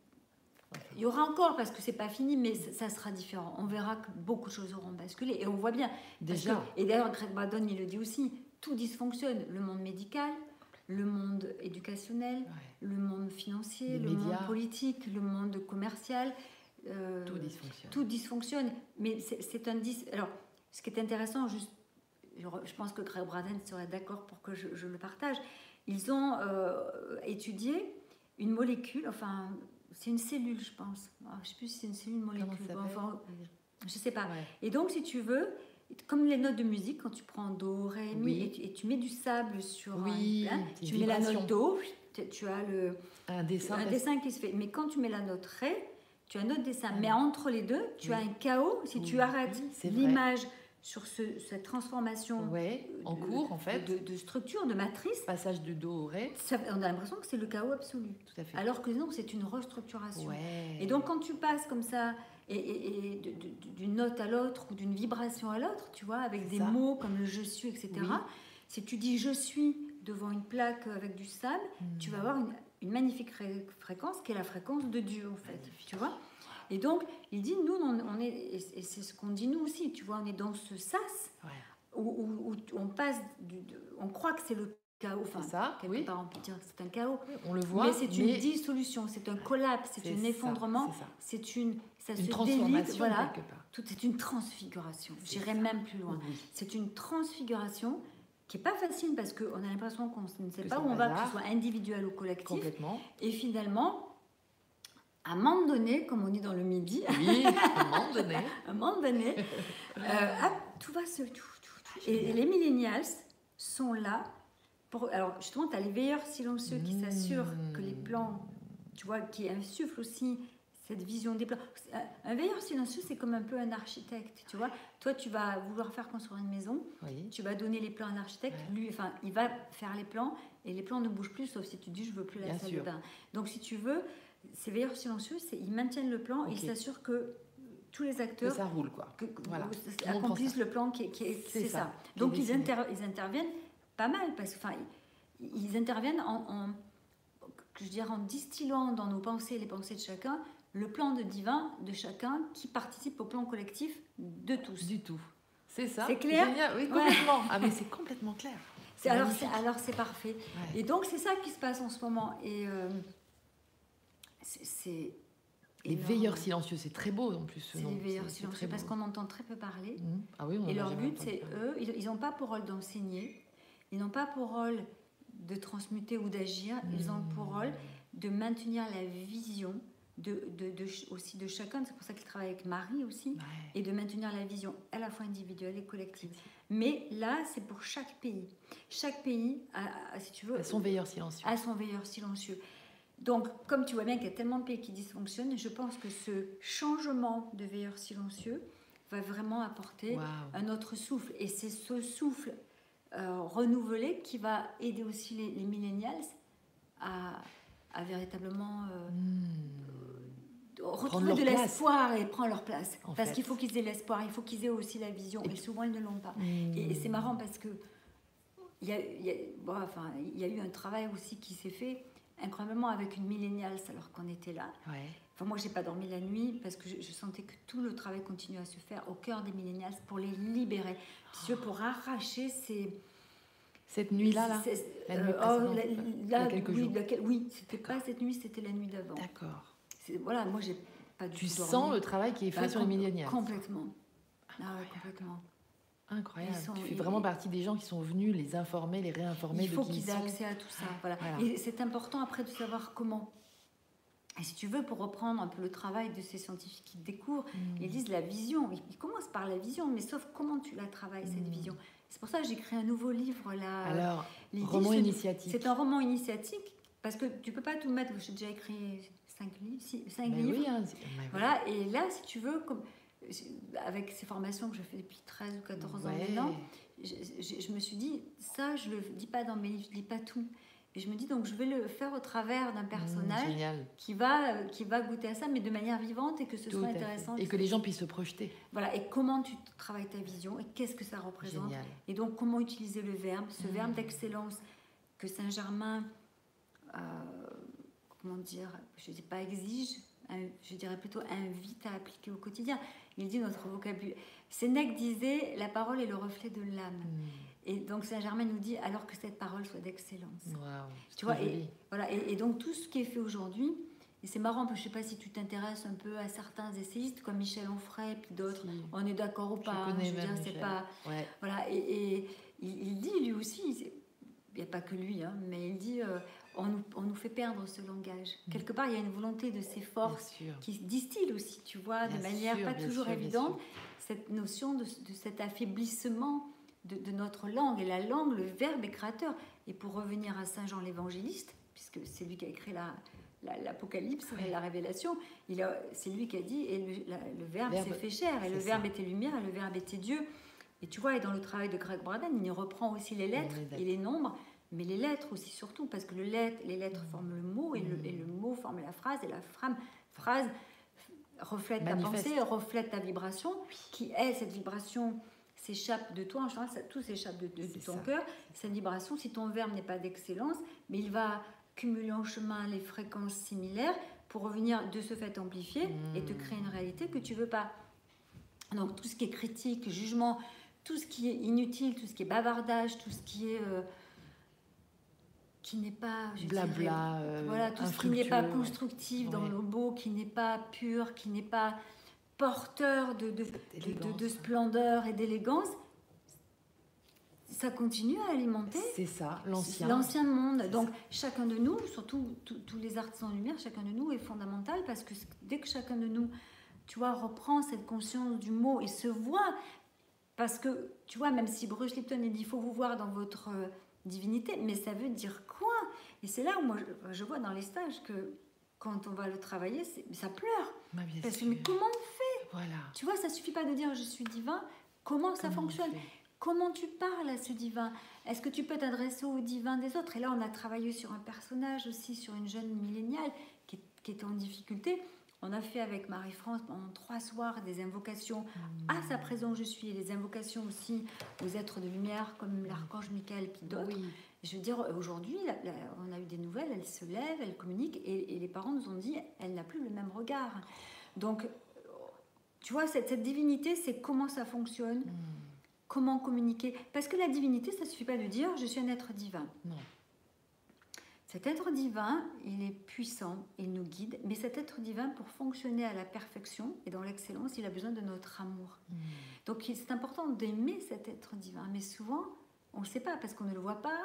il y aura encore, parce que c'est pas fini, mais ça sera différent. On verra que beaucoup de choses auront basculé. Et on voit bien. Déjà. et d'ailleurs, Greg Braden, il le dit aussi, tout dysfonctionne. Le monde médical, le monde éducationnel, le monde financier, le monde politique, le monde commercial. Euh, tout dysfonctionne. Tout dysfonctionne. Mais c'est un dis. Alors, ce qui est intéressant, juste, je pense que Greg Braden serait d'accord pour que je, le partage. Ils ont euh, étudié une molécule, enfin c'est une cellule, je pense. Ah, je ne sais plus si c'est une cellule molécule. je ne sais pas. Et donc, si tu veux, comme les notes de musique, quand tu prends Do, Ré, Mi, et, tu, mets du sable sur oui, tu mets la note Do, tu, as le, un, dessin, un dessin qui se fait. Mais quand tu mets la note Ré, tu as un autre dessin. Mais entre les deux, tu as un chaos. Si tu arrêtes l'image sur cette transformation en cours en fait. de, structure de matrice. Passage de do au ré. On a l'impression que c'est le chaos absolu. Tout à fait. Alors que non c'est une restructuration. Et donc quand tu passes comme ça et, d'une note à l'autre ou d'une vibration à l'autre tu vois avec des mots comme le je suis etc si tu dis je suis devant une plaque avec du sable tu vas hmm. avoir une, magnifique fréquence qui est la fréquence de Dieu en fait tu vois Et donc, il dit, nous, on, on est, et c'est ce qu'on dit nous aussi, tu vois, on est dans ce sas Ouais. où, où- où on passe, du- on croit que c'est le chaos, enfin, C'est ça, quelque oui. part on peut dire que c'est un chaos, On le voit. mais c'est une dissolution, c'est un collapse, c'est un effondrement, c'est une, ça Une se délite, transformation voilà, tout c'est une transfiguration. J'irai même plus loin. Oui. C'est une transfiguration qui est pas facile parce qu'on a l'impression qu'on ne sait Que pas où on va, que ce soit individuel ou collectif. Complètement. Et finalement, à un moment donné, comme on dit dans le midi, Oui, à un moment donné. à un moment donné, euh, hop, tout va se... Tout, tout, tout. Et, et les millennials sont là pour... Alors justement, tu as les veilleurs silencieux qui Mmh. s'assurent que les plans, tu vois, qui insufflent aussi cette vision des plans. Un- Un veilleur silencieux, c'est comme un peu un architecte, tu vois. Toi, tu vas vouloir faire construire une maison, Oui. tu vas donner les plans à un architecte, Ouais. lui, enfin, il va faire les plans et les plans ne bougent plus sauf si tu dis je veux plus la Bien salle sûr. de bain. Donc si tu veux, ces veilleurs silencieux, ils maintiennent le plan et ils s'assurent que tous les Que acteurs ça roule, quoi. que- Voilà. accomplissent le plan qui est, qui est- C'est ça, Donc ils, dessiné. inter- ils interviennent pas mal parce enfin ils, interviennent en, en je dirais en distillant dans nos pensées les pensées de chacun le plan de divin de chacun qui participe au plan collectif de tous. Du tout. C'est ça. C'est clair Génial. Oui, Ouais. complètement. Ah, mais c'est complètement clair. Alors c'est alors c'est parfait. Ouais. Et donc c'est ça qui se passe en ce moment et euh, c'est- Les énorme. veilleurs silencieux, c'est très beau en plus. ce C'est nom. les veilleurs silencieux parce qu'on entend très peu parler. Mhm. Ah oui, on en Et leur but, c'est eux, ils- n'ont pas pour rôle d'enseigner, ils n'ont pas pour rôle de transmuter ou d'agir, ils ont pour Mhm. rôle de maintenir la vision de, de- de ch- aussi de chacun. C'est pour ça qu'ils travaillent avec Marie aussi. Ouais. Et de maintenir la vision à la fois individuelle et collective. Mais là, c'est pour chaque pays. Chaque pays, a- a- si tu veux, Elles sont veilleurs silencieux. a son veilleur silencieux. Donc, comme tu vois bien qu'il y a tellement de pays qui dysfonctionnent, je pense que ce changement de veilleur silencieux va vraiment apporter un autre souffle. Et c'est ce souffle euh, renouvelé qui va aider aussi les, les millennials à, à véritablement euh, Hmm. retrouver leur de l'espoir et prendre leur place. En Parce qu'il faut qu'ils aient l'espoir, il faut qu'ils aient aussi la vision. Et Et, souvent, ils ne l'ont pas. Hmm. Et, et c'est marrant parce que il y a, il y a- bon, enfin, il y a eu un travail aussi qui s'est fait incroyablement avec une millénials alors qu'on était là. Ouais. Enfin, moi, j'ai pas dormi la nuit parce que je, je sentais que tout le travail continuait à se faire au cœur des millénials pour les libérer, veux, pour arracher ces. Cette nuit-là, là, la euh, nuit oh, précédente, la- il y là, a quelques oui, jours. oui, c'était pas cette nuit, c'était la nuit d'avant. D'accord. Voilà, moi, j'ai pas du Tu sens dormi. le travail qui est fait Ah, sur les millénials. Complètement. Ah ouais, complètement. Incroyable. Sont- tu fais vraiment partie des gens qui sont venus les informer, les réinformer Il faut qui ils qu'ils aient accès à tout ça. Voilà. Voilà. Et c'est important après de savoir comment. Et si tu veux, pour reprendre un peu le travail de ces scientifiques qui découvrent, Hmm. ils disent la vision. Ils commencent par la vision, mais sauf comment tu la travailles, cette Mm. vision. C'est pour ça que j'ai créé un nouveau livre là. Alors, L'idée, roman c'est- initiatique. C'est un roman initiatique, parce que tu peux pas tout mettre. J'ai déjà écrit cinq, livres, six- cinq Ben livres. oui, hein, ben oui. Voilà, et là, si tu veux, comme, avec ces formations que je fais depuis 13 ou 14 ans maintenant, je, je- je me suis dit, ça, je le dis pas dans mes livres, je dis pas tout. Et je me dis, donc, je vais le faire au travers d'un Mmh, personnage qui, va, euh, qui va goûter à ça, mais de manière vivante et que ce Tout soit intéressant. Et que les gens puissent se projeter. Voilà, et comment tu travailles ta vision et qu'est-ce que ça représente. Génial. Et donc, comment utiliser le verbe, ce Mm. verbe d'excellence que Saint-Germain, euh, comment dire, je ne dis pas exige, je dirais plutôt invite à appliquer au quotidien. Il dit notre vocabulaire. Sénèque disait la parole est le reflet de l'âme. Mmh. Et donc Saint-Germain nous dit alors que cette parole soit d'excellence. Tu vois, joli. Voilà, et, et donc tout ce qui est fait aujourd'hui, et c'est marrant, parce que je ne sais pas si tu t'intéresses un peu à certains essayistes comme Michel Onfray, puis d'autres. Si. On est d'accord ou pas hein, Je veux dire, c'est pas. Ouais. Voilà, et, et il, il dit lui aussi, il n'y a pas que lui, hein, mais il dit euh, on, nous, on nous fait perdre ce langage. Mm. Quelque part, il y a une volonté de ces forces qui se distillent aussi, tu vois, de manière sûr, pas toujours sûr, évidente, cette notion de, de cet affaiblissement de, de notre langue. Et la langue, le verbe est créateur. Et pour revenir à Saint Jean l'évangéliste, puisque c'est lui qui a écrit la- la- l'Apocalypse, Oui. la Révélation, il a- c'est lui qui a dit, et le, la- le verbe, Verbe, s'est fait chair, et le verbe était lumière, et le verbe était Dieu. Et tu vois, et dans le travail de Greg Braden, il y reprend aussi les lettres. et les nombres, mais les lettres aussi surtout, parce que le lettre, les lettres Mm. forment le mot, et, le, Mm. et le mot forme la phrase, et la frame, phrase reflète Manifeste. ta pensée, reflète ta vibration, qui est cette vibration s'échappe de toi, en général, ça, tout s'échappe de, de- de C'est ton cœur. Cette vibration, si ton verbe n'est pas d'excellence, mais il va cumuler en chemin les fréquences similaires pour revenir de ce fait amplifier et te créer une réalité que tu veux pas. Donc tout ce qui est critique, jugement, tout ce qui est inutile, tout ce qui est bavardage, tout ce qui est euh, qui n'est pas je Blabla, dirais, euh, voilà tout ce qui n'est pas constructif dans Ouais. le beau, qui n'est pas pur, qui n'est pas porteur de, de, splendeur et d'élégance, ça continue à alimenter C'est ça, l'ancien. l'ancien monde. Donc chacun de nous, surtout tous- tous les artisans en lumière, chacun de nous est fondamental parce que dès que chacun de nous, tu vois, reprend cette conscience du mot et se voit, parce que tu vois, même si Bruce Lipton il dit il faut vous voir dans votre euh, divinité, mais ça veut dire quoi? Et c'est là où moi je, je vois dans les stages que quand on va le travailler, ça pleure. Bah, Parce que mais comment on fait? Voilà. Tu vois, ça suffit pas de dire je suis divin. Comment ça Comment fonctionne? Comment tu parles à ce divin? Est-ce que tu peux t'adresser au divin des autres? Et là, on a travaillé sur un personnage aussi, sur une jeune milléniale qui était en difficulté. On a fait avec Marie-France pendant trois soirs des invocations à sa présence je suis et des invocations aussi aux êtres de lumière comme l'archange Michael puis d'autres. Oui. Je veux dire, aujourd'hui, on a eu des nouvelles, elle se lève, elle communique, et, et les parents nous ont dit, elle n'a plus le même regard. Donc, tu vois, cette, cette divinité, c'est comment ça fonctionne, Hmm. comment communiquer. Parce que la divinité, ça ne suffit pas de dire, je suis un être divin. Non. Cet être divin, il est puissant, il nous guide, mais cet être divin, pour fonctionner à la perfection et dans l'excellence, il a besoin de notre amour. Hmm. Donc c'est important d'aimer cet être divin, mais souvent, on ne le sait pas parce qu'on ne le voit pas,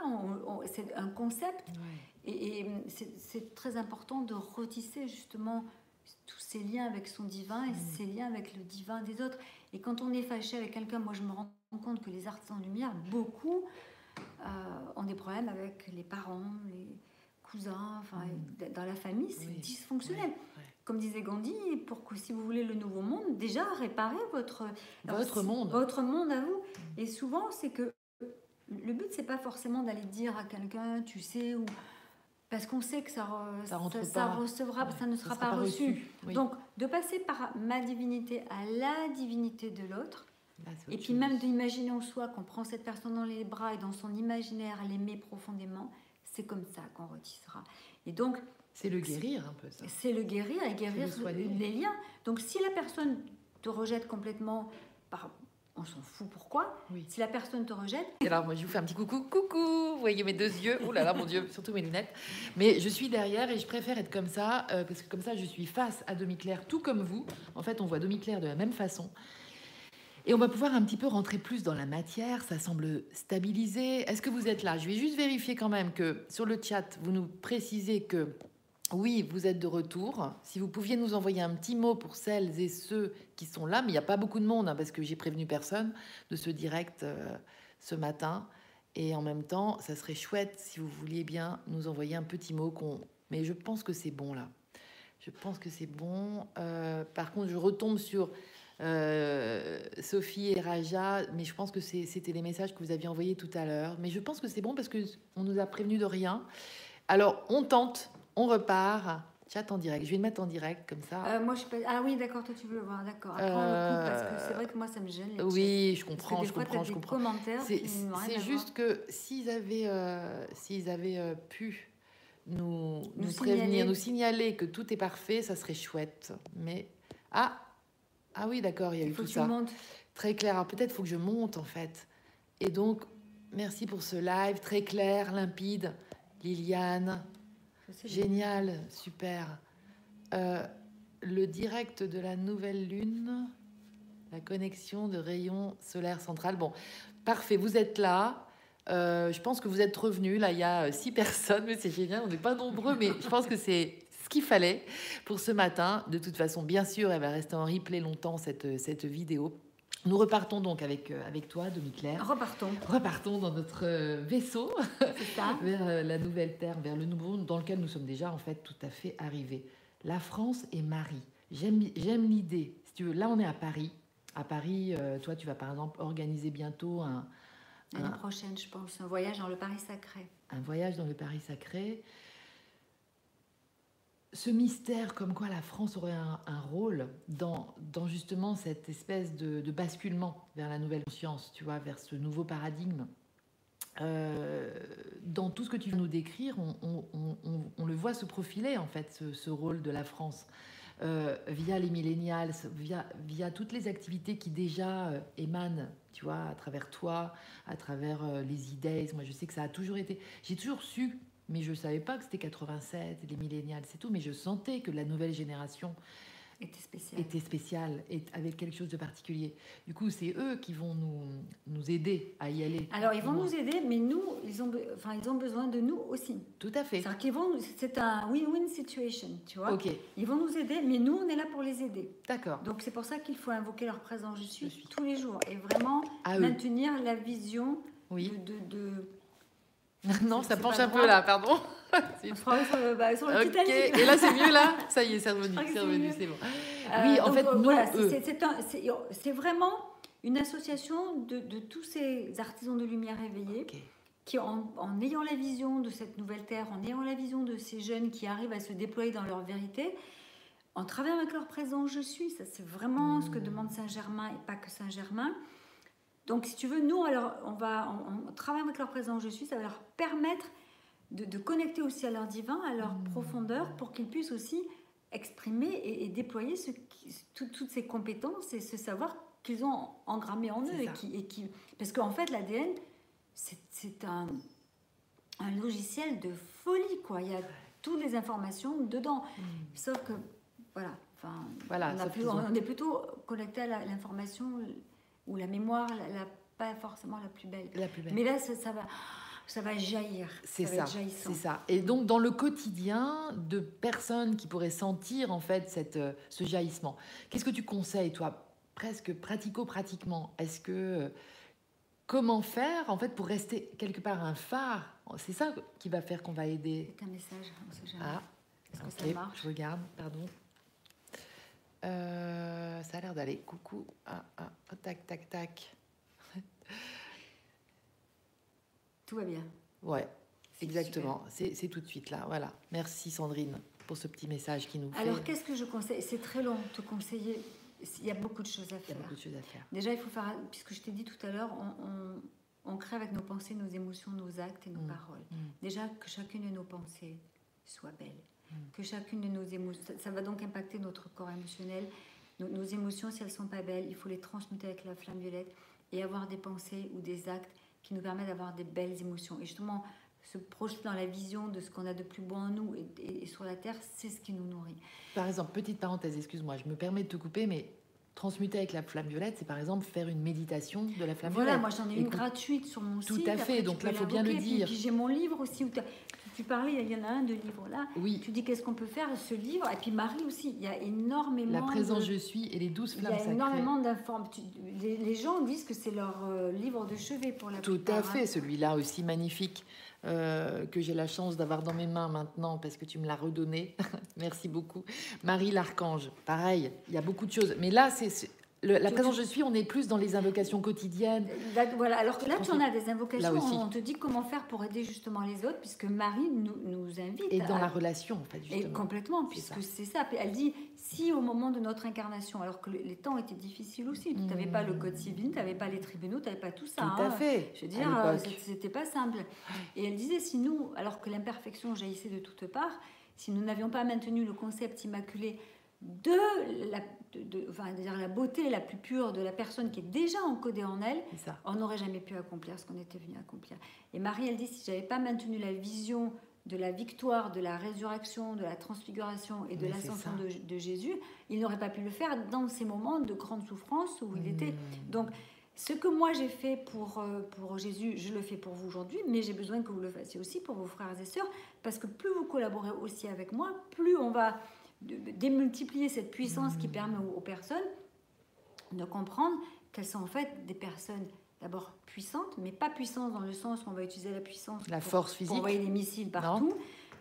c'est un concept, Ouais. et, et c'est- très important de retisser justement tous ces liens avec son divin et Mm. ces liens avec le divin des autres. Et quand on est fâché avec quelqu'un, moi je me rends compte que les artisans de lumière, beaucoup euh, ont des problèmes avec les parents, les cousins, enfin Mm. dans la famille, c'est Oui. dysfonctionnel. Comme disait Gandhi, pour que si vous voulez le nouveau monde, déjà réparez votre alors, Votre monde. Votre monde à vous. Et souvent, c'est que le but, c'est pas forcément d'aller dire à quelqu'un, tu sais, ou parce qu'on sait que ça, re- Ça ça pas. recevra, Ouais, ça ne ça sera, sera pas pas reçu. reçu, oui. Donc, de passer par ma divinité à la divinité de l'autre, et puis chose. même d'imaginer en soi qu'on prend cette personne dans les bras et dans son imaginaire, l'aimer profondément, c'est comme ça qu'on retissera. Et donc, C'est le guérir un peu ça. c'est le guérir et guérir le les liens. Donc si la personne te rejette complètement, par, on s'en fout pourquoi. Oui. Si la personne te rejette, Et alors moi je vous fais un petit coucou, coucou, vous voyez mes deux yeux, oh là là mon dieu, surtout mes lunettes. Mais je suis derrière et je préfère être comme ça, euh, parce que comme ça je suis face à demi-clair, tout comme vous. En fait on voit demi-clair de la même façon. Et on va pouvoir un petit peu rentrer plus dans la matière, ça semble stabilisé. Est-ce que vous êtes là? Je vais juste vérifier quand même que sur le chat, vous nous précisez que oui, vous êtes de retour. Si vous pouviez nous envoyer un petit mot pour celles et ceux qui sont là, mais il n'y a pas beaucoup de monde, hein, parce que j'ai prévenu personne de ce direct euh, ce matin. Et en même temps, ça serait chouette si vous vouliez bien nous envoyer un petit mot. Mais je pense que c'est bon là. Je pense que c'est bon. Euh, par contre, je retombe sur euh, Sophie et Raja, mais je pense que c'était les messages que vous aviez envoyés tout à l'heure. Mais je pense que c'est bon parce que on nous a prévenu de rien. Alors, on tente, on repart. Chat en direct. Je vais le mettre en direct comme ça. euh, moi je peux... Ah oui, d'accord, toi tu veux le voir, d'accord. Parce que c'est vrai que moi ça me gêne. les oui, je comprends, je comprends, je comprends. C'est juste que s'ils avaient, euh, s'ils avaient pu nous, nous, prévenir, signaler. nous signaler que tout est parfait, ça serait chouette. Mais ah, ah oui, d'accord, il y a eu faut tout que tu ça. montes. Très clair. Alors peut-être faut que je monte en fait. Et donc, merci pour ce live très clair, limpide. Liliane, génial, super. Euh, le direct de la nouvelle lune, la connexion de rayons solaires centrales. Bon, parfait, vous êtes là. Euh, je pense que vous êtes revenus. Là, il y a euh, six personnes, mais c'est génial. On n'est pas nombreux, mais je pense que c'est ce qu'il fallait pour ce matin. De toute façon, bien sûr, elle va rester en replay longtemps, cette, cette vidéo. Nous repartons donc avec, euh, avec toi, Demi-Claire. Repartons, Repartons dans notre euh, vaisseau ça. vers euh, la nouvelle terre, vers le nouveau monde dans lequel nous sommes déjà en fait tout à fait arrivés. La France et Marie. J'aime l'idée. Si tu veux, là on est à Paris. À Paris, toi tu vas par exemple organiser bientôt un, L'année prochaine, je pense, un voyage dans le Paris sacré. un voyage dans le Paris sacré. Ce mystère comme quoi la France aurait un, rôle dans, justement cette espèce de, basculement vers la nouvelle conscience, tu vois, vers ce nouveau paradigme. euh, dans tout ce que tu viens nous décrire, on, le voit se profiler, en fait, ce, rôle de la France. Euh, via les millennials, via, toutes les activités qui déjà euh, émanent, tu vois, à travers toi, à travers les idées. Moi, je sais que ça a toujours été. J'ai toujours su, mais je ne savais pas que c'était 87, les millennials, c'est tout. Mais je sentais que la nouvelle génération Était spécial. était spéciale, et avec quelque chose de particulier. Du coup, c'est eux qui vont nous, nous aider à y aller. Alors, ils vont nous aider, mais nous, ils ont, enfin, ils ont besoin de nous aussi. Tout à fait. C'est-à-dire qu'ils vont, c'est un win-win situation, tu vois. Ok, Ils vont nous aider, mais nous, on est là pour les aider. d'accord. Donc, c'est pour ça qu'il faut invoquer leur présence. Je suis, Je suis. tous les jours et vraiment À eux. maintenir la vision Oui. de, de, de- non, ça penche un peu là, pardon. Le, bah, sur le et là c'est mieux là Ça y est, c'est revenu, c'est revenu, c'est bon. Euh, Oui, en donc, fait, euh, nous, voilà, c'est- vraiment une association de, de tous ces artisans de lumière éveillés qui, en, en ayant la vision de cette nouvelle terre, en ayant la vision de ces jeunes qui arrivent à se déployer dans leur vérité, en travaillant avec leur présence, je suis. Ça, c'est vraiment ce que demande Saint-Germain et pas que Saint-Germain. Donc, si tu veux, nous, alors, on va, on, on travaille avec leur présence, je suis. Ça va leur permettre de, de connecter aussi à leur divin, à leur Mmh. profondeur, pour qu'ils puissent aussi exprimer et, et déployer ce qui- tout- toutes ces compétences et ce savoir qu'ils ont engrammé en eux. Et qui, et qui, parce qu'en fait, l'ADN, c'est un, un logiciel de folie, quoi. Il y a toutes les informations dedans. Hmm. Sauf que, voilà, enfin, Voilà, on, a plus- est plutôt connecté à l'information ou la mémoire, la, la- pas forcément la plus belle. La plus belle. Mais là, ça, ça va, ça va jaillir. C'est ça, c'est ça. Et donc dans le quotidien de personnes qui pourraient sentir en fait cette, euh, ce jaillissement, qu'est-ce que tu conseilles toi, presque pratico-pratiquement? Est-ce que euh, comment faire en fait pour rester quelque part un phare? C'est ça qui va faire qu'on va aider. C'est un message, on sait jamais. Ah, Est-ce que ça marche? je regarde, pardon. Euh, ça a l'air d'aller. Coucou. Ah, ah, ah, tac, tac, tac. Tout va bien. Ouais, exactement. C'est tout de suite là. Voilà. Merci Sandrine pour ce petit message qui nous fait. Alors, qu'est-ce que je conseille? C'est très long de te conseiller. Il y a beaucoup de choses à Il y a faire. beaucoup de choses à faire. Déjà, il faut faire, puisque je t'ai dit tout à l'heure, on, on- on crée avec nos pensées, nos émotions, nos actes et nos Mm. paroles. Mm. Déjà, que chacune de nos pensées soit belle. Que chacune de nos émotions, ça, va donc impacter notre corps émotionnel. Nos, nos émotions, si elles sont pas belles, il faut les transmuter avec la flamme violette et avoir des pensées ou des actes qui nous permettent d'avoir des belles émotions. Et justement, se projeter dans la vision de ce qu'on a de plus beau en nous et, et- et sur la terre, c'est ce qui nous nourrit. Par exemple, petite parenthèse, excuse-moi, je me permets de te couper, mais transmuter avec la flamme violette, c'est par exemple faire une méditation de la flamme Voilà, violette. moi j'en ai une gratuite sur mon tout site. à fait, après, donc là, faut bien le l'invoquer. Puis- dire. Puis, j'ai mon livre aussi où tu parlais, il y en a un de livres là. Oui, Tu dis qu'est-ce qu'on peut faire, ce livre? Et puis Marie aussi, il y a énormément. la présence de- je suis et les douze Il y flammes a sacrées. énormément d'informations. Les, les gens disent que c'est leur euh, livre de chevet pour la Tout plupart, à hein. fait, celui-là aussi magnifique euh, que j'ai la chance d'avoir dans mes mains maintenant parce que tu me l'as redonné. Merci beaucoup. Marie l'Archange, pareil, il y a beaucoup de choses. Mais là, c'est- le- la présence je suis, on est plus dans les invocations quotidiennes. Là, voilà, alors que là, tu en as des invocations, on te dit comment faire pour aider justement les autres, puisque Marie nous, nous invite. Et dans à- la relation, en fait, Et justement. complètement, C'est puisque c'est ça. Elle dit, si au moment de notre incarnation, alors que le- les temps étaient difficiles aussi, tu n'avais pas le code civil, tu n'avais pas les tribunaux, tu n'avais pas tout ça. Tout à hein. fait. Je veux dire, c'était pas simple. Et elle disait, si nous, alors que l'imperfection jaillissait de toutes parts, si nous n'avions pas maintenu le concept immaculé de la, de, de- enfin, dire la beauté la plus pure de la personne qui est déjà encodée en elle, ça. on n'aurait jamais pu accomplir ce qu'on était venu accomplir. Et Marie, elle dit, si j'avais pas maintenu la vision de la victoire, de la résurrection, de la transfiguration et de l'ascension de, de Jésus, il n'aurait pas pu le faire dans ces moments de grande souffrance où il était. Mmh. Donc, ce que moi j'ai fait pour, euh, pour Jésus, je le fais pour vous aujourd'hui, mais j'ai besoin que vous le fassiez aussi pour vos frères et sœurs, parce que plus vous collaborez aussi avec moi, plus on va de- démultiplier cette puissance qui Mmh. permet aux, aux personnes de comprendre qu'elles sont en fait des personnes d'abord puissantes, mais pas puissantes dans le sens où on va utiliser la puissance La pour- force pour physique. envoyer des missiles partout,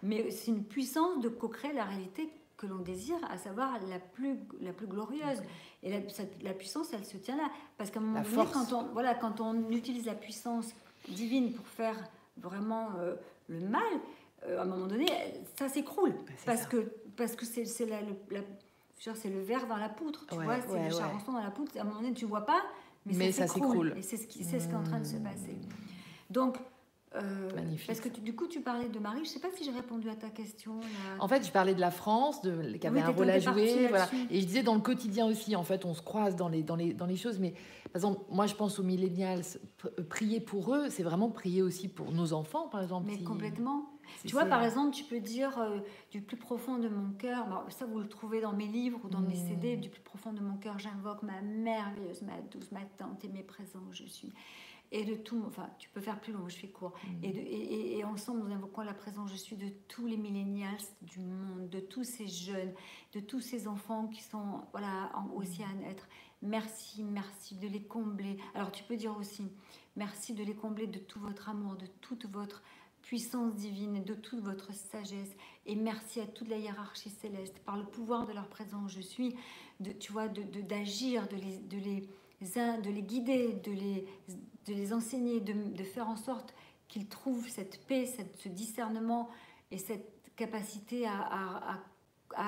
mais c'est une puissance de co-créer la réalité que l'on désire, à savoir la plus, la plus glorieuse. Et la, la puissance, elle se tient là. Parce qu'à un moment La donné, force. quand on, voilà, quand on utilise la puissance divine pour faire vraiment euh, le mal, euh, à un moment donné, ça s'écroule. C'est parce ça. que parce que c'est c'est la, le, la- c'est verre dans la poutre, tu Ouais, vois, c'est ouais, le ouais. charançon dans la poutre. À un moment donné, tu vois pas, mais, Mais ça s'écroule. Et c'est ce qui, c'est ce qui est en train de se Mmh. passer. Donc, Euh, Magnifique. Parce que tu- du coup, tu parlais de Marie. Je ne sais pas si j'ai répondu à ta question. là. En fait, je parlais de la France, de, qui avait Oui, un rôle à jouer. Voilà. Et je disais dans le quotidien aussi, en fait, on se croise dans les, dans les, dans les choses. Mais par exemple, moi, je pense aux millennials, pr- prier pour eux, c'est vraiment prier aussi pour nos enfants, par exemple. Mais si- complètement. Tu vois, par exemple, tu peux dire euh, du plus profond de mon cœur, bah, ça vous le trouvez dans mes livres ou dans mes Mm. CD, du plus profond de mon cœur, j'invoque ma merveilleuse, ma douce, ma tante et mes présents où je suis. Et de tout, enfin, tu peux faire plus long, je fais court. Mm. Et, de- et, et- ensemble, nous invoquons la présence, je suis de tous les millennials du monde, de tous ces jeunes, de tous ces enfants qui sont voilà, en- aussi à naître. Merci, merci de les combler. Alors tu peux dire aussi, merci de les combler de tout votre amour, de toute votre puissance divine de toute votre sagesse. Et merci à toute la hiérarchie céleste, par le pouvoir de leur présence, je suis, de, tu vois, d'agir, de, d'agir, de, les, de, les, de les guider, de les, de les enseigner, de, de faire en sorte qu'ils trouvent cette paix, cette, ce discernement et cette capacité à, à-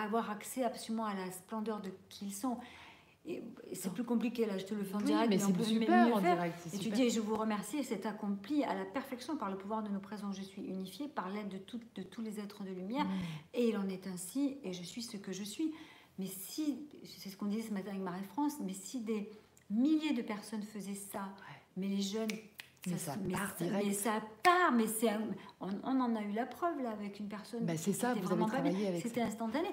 avoir accès absolument à la splendeur de qui ils sont. Et, et c'est plus compliqué là, je te le fais en Oui, direct, mais c'est super en direct. Et tu super. dis, et je vous remercie, c'est accompli à la perfection par le pouvoir de nos présents. Je suis unifiée par l'aide de, tout- de tous les êtres de lumière, Mm. et il en est ainsi, et je suis ce que je suis. Mais si, c'est ce qu'on disait ce matin avec Marie-France, mais si des milliers de personnes faisaient ça, mais les jeunes. Mais ça part ça- direct. mais ça part, mais c'est un- on, on en a eu la preuve là avec une personne. Bah, c'est ça, vous avez travaillé avec C'était instantané.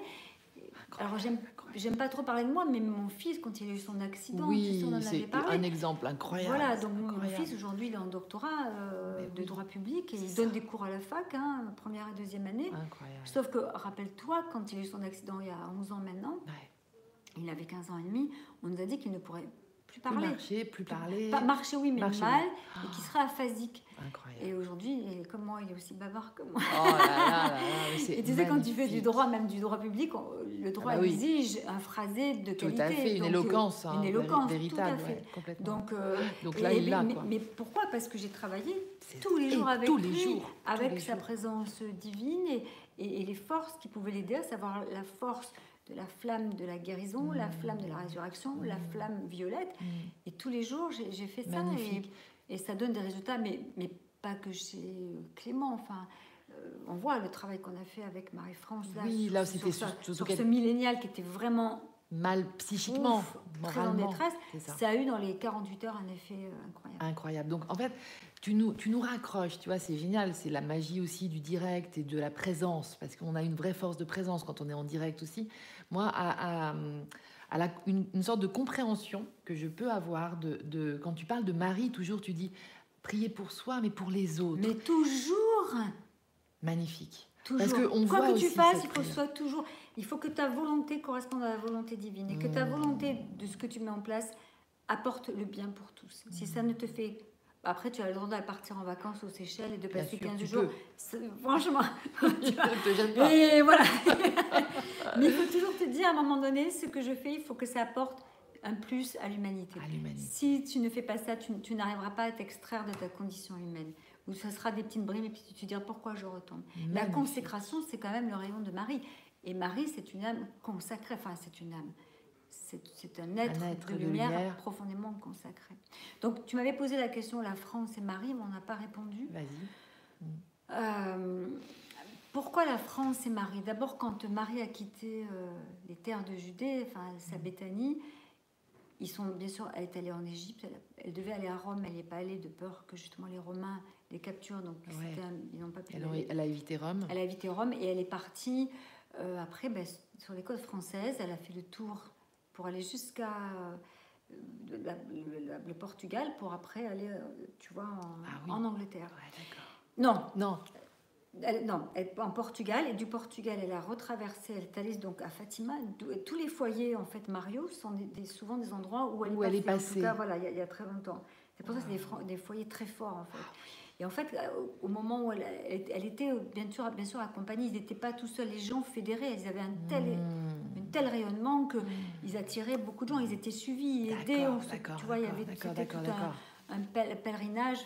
Alors j'aime, pas trop parler de moi, mais mon fils, quand il a eu son accident, Oui, sais, on en avait c'est un exemple incroyable. Voilà, donc mon fils aujourd'hui il est en doctorat euh, de oui, droit public et il ça. donne des cours à la fac, hein, première et deuxième année. Incroyable. Sauf que rappelle-toi, quand il a eu son accident il y a 11 ans maintenant, Ouais. il avait 15 ans et demi, on nous a dit qu'il ne pourrait plus Plus parler. marcher, plus parler. Pas marcher oui, mais Marcher, mal, oui. et qui serait aphasique. Incroyable. Et aujourd'hui, il est comme moi, il est aussi bavard que moi. Oh là là là Et tu sais, quand tu fais du droit, même du droit public, on- le droit bah oui. exige un phrasé de Tout qualité. à fait, une Donc, euh, éloquence. hein, une éloquence, véritable, tout à fait. ouais, complètement. Donc, euh, Donc là, et- il l'a, mais, quoi. mais pourquoi? Parce que j'ai travaillé tous les jours avec tous les lui, jours, avec sa jours. présence divine et, et- et les forces qui pouvaient l'aider, à savoir la force de la flamme de la guérison, la Mm. flamme de la résurrection, la Mm. flamme violette. Mm. Et tous les jours, j'ai fait ça. Et, et ça donne des résultats, mais, mais pas que chez Clément. Enfin, euh, on voit le travail qu'on a fait avec Marie-France. Là, Oui, sur- là, c'était sur- sur sur quel- ce millénial qui était vraiment Mal psychiquement, ouf, très en détresse. Ça. Ça a eu dans les 48 heures un effet euh, incroyable. Incroyable. Donc, en fait, tu nous, tu nous raccroches, tu vois, c'est génial. C'est la magie aussi du direct et de la présence, parce qu'on a une vraie force de présence quand on est en direct aussi. Moi, à, à- à la- une, une sorte de compréhension que je peux avoir de, de- quand tu parles de Marie, toujours tu dis prier pour soi, mais pour les autres. Mais toujours, Magnifique. toujours. Parce que on Quoi voit que tu fasses, il faut que soit toujours. Il faut que ta volonté corresponde à la volonté divine et que ta Mm. volonté de ce que tu mets en place apporte le bien pour tous. Si ça ne te fait après, tu as le droit d'aller partir en vacances aux Seychelles et de passer sûr, 15 tu jours. Franchement, gêne pas. Et voilà. Mais il faut toujours te dire à un moment donné, ce que je fais, il faut que ça apporte un plus à l'humanité. Si tu ne fais pas ça, tu, tu n'arriveras pas à t'extraire de ta condition humaine. Ou ça sera des petites brimes et puis tu te diras pourquoi je retombe? La consécration, c'est quand même le rayon de Marie. Et Marie, c'est une âme consacrée. Enfin, c'est une âme. C'est un être, de, de lumière lumière. profondément consacré. Donc, tu m'avais posé la question la France et Marie, mais on n'a pas répondu. Vas-y. Euh, pourquoi la France et Marie? D'abord, quand Marie a quitté euh, les terres de Judée, enfin sa Béthanie, ils sont bien sûr, elle est allée en Égypte, elle, elle devait aller à Rome, elle n'y est pas allée de peur que justement les Romains les capturent, donc Ouais. ils n'ont pas pu. Elle a évité Rome. Elle a évité Rome et elle est partie euh, après ben, sur les côtes françaises. Elle a fait le tour pour aller jusqu'à euh, le, Portugal pour après aller, euh, tu vois, en, Ah oui. en Angleterre. Ouais. Non, Non, elle- non, elle en Portugal et du Portugal, elle a retraversé, elle est allée donc à Fatima. Tous les foyers, en fait, Mario, sont des- des- souvent des endroits où elle est Où passée. elle est En tout cas, voilà, il y, a- il y a très longtemps. C'est pour ça que c'est des, des foyers très forts, en fait. Et en fait, euh, au moment où elle, était, euh, bien sûr, bien sûr accompagnée, ils n'étaient pas tout seuls, les gens fédérés, ils avaient un tel, Mmh. Tel rayonnement que ils attiraient beaucoup de gens, ils étaient suivis, aidés. On Tu vois, il y avait tout un, un pèlerinage,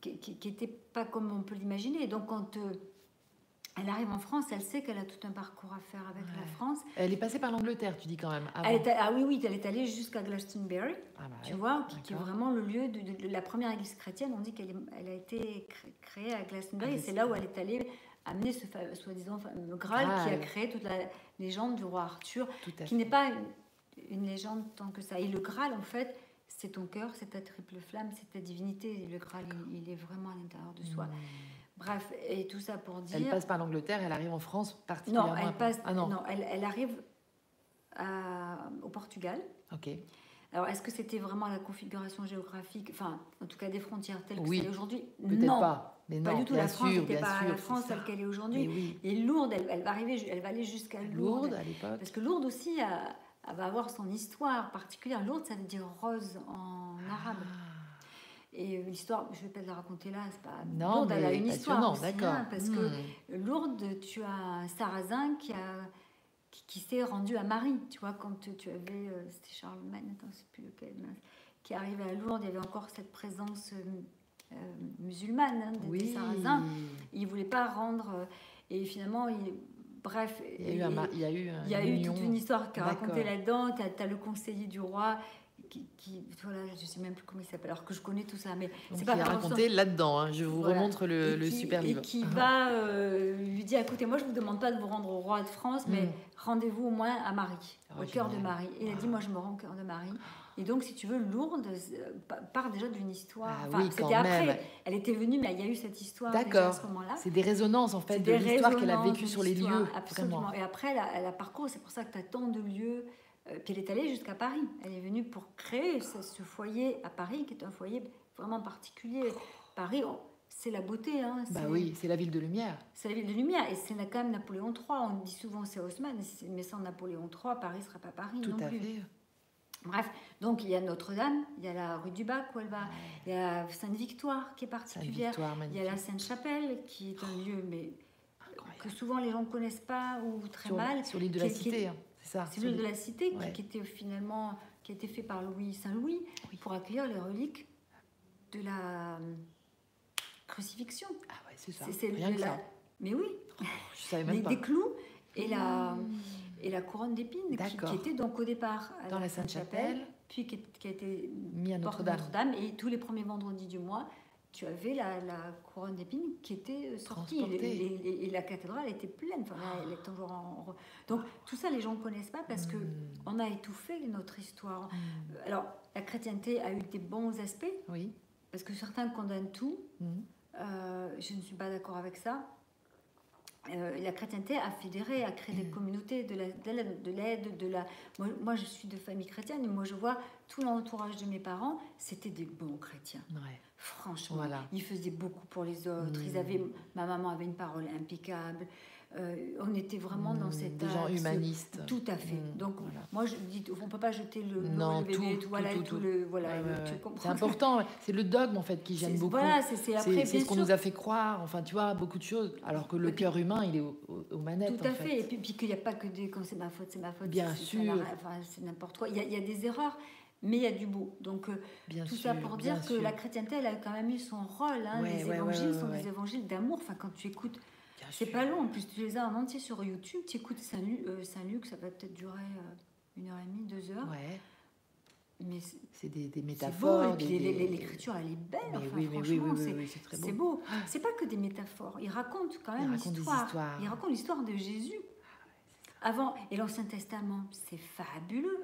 qui n'était pas comme on peut l'imaginer. Donc quand euh, Elle arrive en France, elle sait qu'elle a tout un parcours à faire avec la France. Elle est passée par l'Angleterre, tu dis quand même. Elle est, ah oui, oui, elle est allée jusqu'à Glastonbury, ah bah tu vois, qui, est vraiment le lieu de, la première église chrétienne. On dit qu'elle elle a été créée à Glastonbury, et c'est là où elle est allée amener ce soi-disant fameux Graal, qui a créé toute la légende du roi Arthur, qui n'est pas une, légende tant que ça. Et le Graal, en fait, c'est ton cœur, c'est ta triple flamme, c'est ta divinité. Le Graal, il, est vraiment à l'intérieur de soi. Hmm. Bref, et tout ça pour dire. Elle passe par l'Angleterre, elle arrive en France particulièrement. Non, elle passe. Ah non. elle, elle, arrive au Portugal. Ok. Alors, est-ce que c'était vraiment la configuration géographique, enfin, en tout cas des frontières telles que oui. c'est aujourd'hui Non. pas. Mais non, pas du tout. La France n'était pas la France telle qu'elle est aujourd'hui. Oui. Et Lourdes, elle, elle, va arriver, elle va aller jusqu'à Lourdes. Lourdes à l'époque. Parce que Lourdes aussi va avoir son histoire particulière. Lourdes, ça veut dire rose en arabe. Ah. Et euh, l'histoire, je ne vais pas la raconter là, c'est pas. Non, Lourdes, elle a une histoire. d'accord. Hein, parce que hmm. Lourdes, tu as un sarrasin qui, a, qui, s'est rendu à Marie. Tu vois, quand tu avais. Euh, c'était Charlemagne, attends, je ne sais plus lequel. Qui arrivait à Lourdes, il y avait encore cette présence euh, musulmane hein, des, sarrasins. Il ne voulait pas rendre. et finalement, il, bref. Il y a eu, un, il y a eu, il y a eu toute une histoire qui est racontée là-dedans. Tu as, as, le conseiller du roi qui, voilà, je sais même plus comment il s'appelle, alors que je connais tout ça, mais c'est pas raconté là-dedans. Hein. Je vous remontre le, le super livre. Et qui va euh, lui dire écoutez, moi je vous demande pas de vous rendre au roi de France, mais mm. rendez-vous au moins à Marie, au cœur de Marie. Et il a dit moi je me rends au cœur de Marie. Et donc, si tu veux, Lourdes euh, part déjà d'une histoire. Ah, enfin, c'était après. Elle était venue, mais il y a eu cette histoire déjà à ce moment-là. C'est des résonances, en fait, de l'histoire qu'elle a vécue sur les lieux. Absolument. Et après, elle a, elle a parcouru. C'est pour ça que tu as tant de lieux euh, puis elle est allée jusqu'à Paris. Elle est venue pour créer ce, foyer à Paris, qui est un foyer vraiment particulier. Paris, c'est la beauté. Hein, bah oui, c'est la ville de lumière. C'est la ville de lumière. Et c'est quand même Napoléon III. On dit souvent c'est Haussmann, mais sans Napoléon III, Paris ne sera pas Paris Tout non à plus. Fait. Bref, donc il y a Notre-Dame, il y a la rue du Bac où elle va, il y a Sainte-Victoire qui est particulière, il y a la Sainte-Chapelle qui est un lieu mais que souvent les gens ne connaissent pas ou très mal. Sur l'île de la Cité. Hein. C'est l'île de la Cité qui, était finalement qui a été fait par Louis Saint-Louis pour accueillir les reliques de la euh, crucifixion. Ah ouais, c'est ça. C'est Rien que la... ça. Mais oui. Oh, je savais même pas. Des clous et la mmh. Et la couronne d'épines qui, qui, était donc au départ dans la Sainte-Chapelle, puis qui, qui, a été mis à Notre-Dame. Notre et tous les premiers vendredis du mois tu avais la, couronne d'épines qui était euh, sortie et, la cathédrale était pleine. Enfin, elle est toujours en... Donc tout ça, les gens ne connaissent pas parce que hmm. on a étouffé notre histoire. Hmm. Alors la chrétienté a eu des bons aspects. Oui. Parce que certains condamnent tout. Hmm. Euh, je ne suis pas d'accord avec ça. Euh, la chrétienté a fédéré, a créé des communautés de l'aide, de, la. Moi, moi, je suis de famille chrétienne et moi, je vois tout l'entourage de mes parents, c'était des bons chrétiens. Ouais. Franchement, voilà. ils faisaient beaucoup pour les autres. Ils avaient, ma maman avait une parole impeccable. Euh, on était vraiment dans mmh, cette des gens humanistes. Tout à fait. Mmh, Donc moi je dis, on peut pas jeter le, non, le bébé, tout, voilà, tout, le voilà. c'est important. C'est le dogme en fait qui gêne beaucoup. Voilà, c'est c'est ce qu'on nous a fait croire. Enfin, tu vois, beaucoup de choses. Alors que le cœur humain, il est aux, manettes. Tout à fait. Et puis, puis qu'il n'y a pas que des quand c'est ma faute, c'est ma faute. Bien sûr. Enfin, c'est n'importe quoi. Il y, a, il y, a des erreurs mais il y a du beau. Donc, euh, bien tout ça pour dire que la chrétienté, elle a quand même eu son rôle. Hein. les évangiles sont des évangiles d'amour. Enfin, quand tu écoutes c'est pas long, en plus tu les as en entier sur YouTube, tu écoutes Saint-Luc, euh, ça va peut-être durer euh, une heure et demie, deux heures. Ouais. Mais c'est des, des, métaphores. Beau, l'écriture, elle est belle. enfin, oui, franchement, oui, c'est très beau. C'est beau. C'est pas que des métaphores. Il raconte quand même l'histoire. Il raconte l'histoire de Jésus. Avant, et l'Ancien Testament, c'est fabuleux.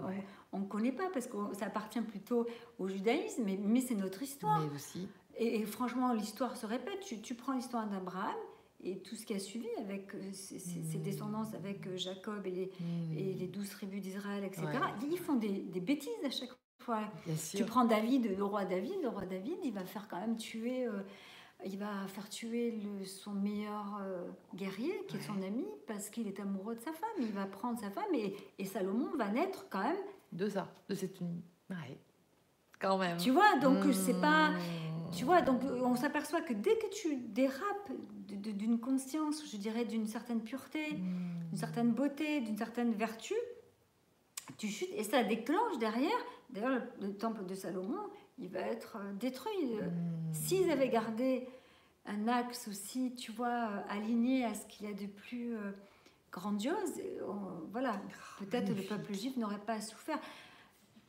On ne connaît pas parce que ça appartient plutôt au judaïsme, mais, mais c'est notre histoire. Mais aussi. Et, franchement, l'histoire se répète. Tu, tu prends l'histoire d'Abraham, et tout ce qui a suivi avec euh, ses, descendances, avec euh, Jacob et les, et les douze tribus d'Israël, etc. Ils font des, des, bêtises à chaque fois. tu prends David, le roi David, le roi David, il va faire quand même tuer, euh, il va faire tuer le, son meilleur guerrier, qui est son ami, parce qu'il est amoureux de sa femme. Il va prendre sa femme et, et Salomon va naître quand même de ça, de cette une. Ouais. Quand même. Tu vois, donc c'est pas. Tu vois, donc on s'aperçoit que dès que tu dérapes d'une conscience, je dirais d'une certaine pureté, d'une certaine beauté, d'une certaine vertu, tu chutes et ça déclenche derrière. D'ailleurs, le, temple de Salomon, il va être euh, détruit. S'ils avaient gardé un axe aussi, tu vois, euh, aligné à ce qu'il y a de plus euh, grandiose. On- voilà, peut-être le peuple juif n'aurait pas souffert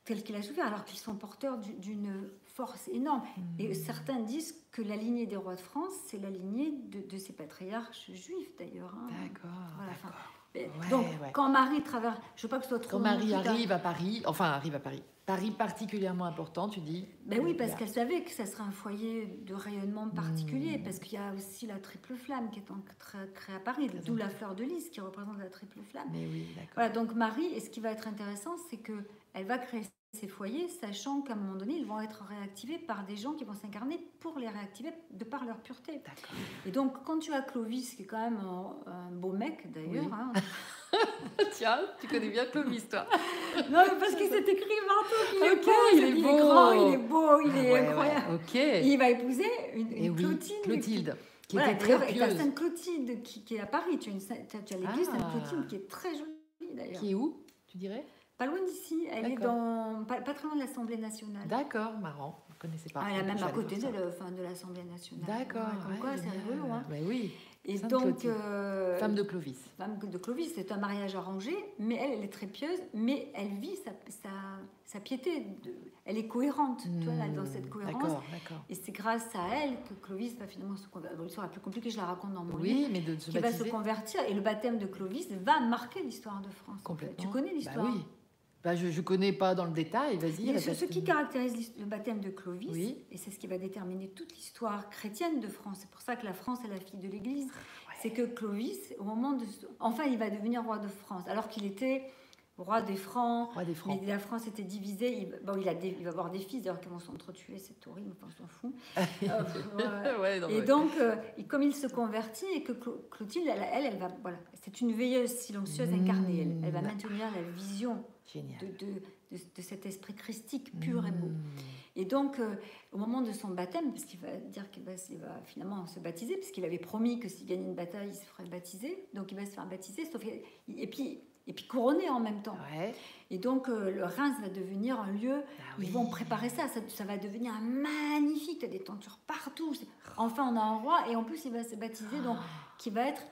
tel qu'il a souffert, alors qu'ils sont porteurs du- d'une force énorme. Et certains disent que la lignée des rois de France, c'est la lignée de, de ces patriarches juifs d'ailleurs. hein. D'accord. Voilà, Ouais, Donc, ouais. quand Marie traverse, je veux pas que ce soit trop Quand Marie arrive à Paris, enfin arrive à Paris, Paris particulièrement important, tu dis Ben oui, y parce qu'elle savait que ça serait un foyer de rayonnement particulier, Hmm. parce qu'il y a aussi la triple flamme qui est en créée à Paris, d'où la fleur de lys qui représente la triple flamme. Mais oui, d'accord. Voilà, donc Marie, et ce qui va être intéressant, c'est que elle va créer ces foyers, sachant qu'à un moment donné, ils vont être réactivés par des gens qui vont s'incarner pour les réactiver de par leur pureté. Et donc, quand tu as Clovis, qui est quand même un, un beau mec d'ailleurs, Oui. hein. Tiens, tu connais bien Clovis, toi. non, mais parce que c'est écrit partout qu'il est Ok, beau, il est beau. grand, il est beau, il Ah est ouais, incroyable. ouais, il va épouser une, une oui, Clotilde. Clotilde, qui Voilà, était très et la pieuse. Sainte Clotilde qui, qui est à Paris. Tu as, une tu as l'église Ah. Sainte Clotilde qui est très jolie d'ailleurs. Qui est où, tu dirais? Pas loin d'ici. Elle est dans, pas, pas très loin de l'Assemblée nationale. D'accord, marrant. Je ne connaissais pas. Ah, elle est même à côté de le- de l'Assemblée nationale. D'accord. Ouais, comme ouais, quoi, c'est rigolo. Hein. Mais oui, Et Sainte donc, euh, femme de Clovis. femme de Clovis, c'est un mariage arrangé, mais elle, elle est très pieuse, mais elle vit sa, sa, sa piété. de- elle est cohérente, tu vois, là, dans cette Hmm, cohérence. D'accord, d'accord. Et c'est grâce à elle que Clovis va finalement se convertir. L'histoire la plus compliquée, je la raconte dans mon livre. Oui, mais de se Qui va se convertir. Et le baptême de Clovis va marquer l'histoire de France. en fait. complètement. Tu connais l'histoire Bah oui. Bah, je ne connais pas dans le détail, vas-y. Ce, ce qui caractérise le baptême de Clovis, Oui. et c'est ce qui va déterminer toute l'histoire chrétienne de France, c'est pour ça que la France est la fille de l'Église, c'est que Clovis, au moment de... Enfin, il va devenir roi de France, alors qu'il était roi des Francs, Roi des Francs. mais la France était divisée, il, bon, il, a des- il va avoir des fils, d'ailleurs, qui vont s'entretuer, c'est horrible, on s'en fout. Euh, ouais. Ouais, non, Et donc, euh, et comme il se convertit et que Clo- Clotilde, elle, elle, elle va, voilà, c'est une veilleuse silencieuse incarnée. Elle, elle va Mmh. maintenir la vision de, de, de- de cet esprit christique pur et beau. Mmh. Et donc, euh, au moment de son baptême, parce qu'il va dire qu'il va, va finalement se baptiser, parce qu'il avait promis que s'il gagnait une bataille, il se ferait baptiser. Donc, il va se faire baptiser, sauf et puis et puis couronné en même temps. Ouais. Et donc, euh, le Reims va devenir un lieu Ah ils vont préparer ça, ça, ça va devenir magnifique, tu as des tentures partout. Enfin, on a un roi et en plus, il va se baptiser, donc qui va être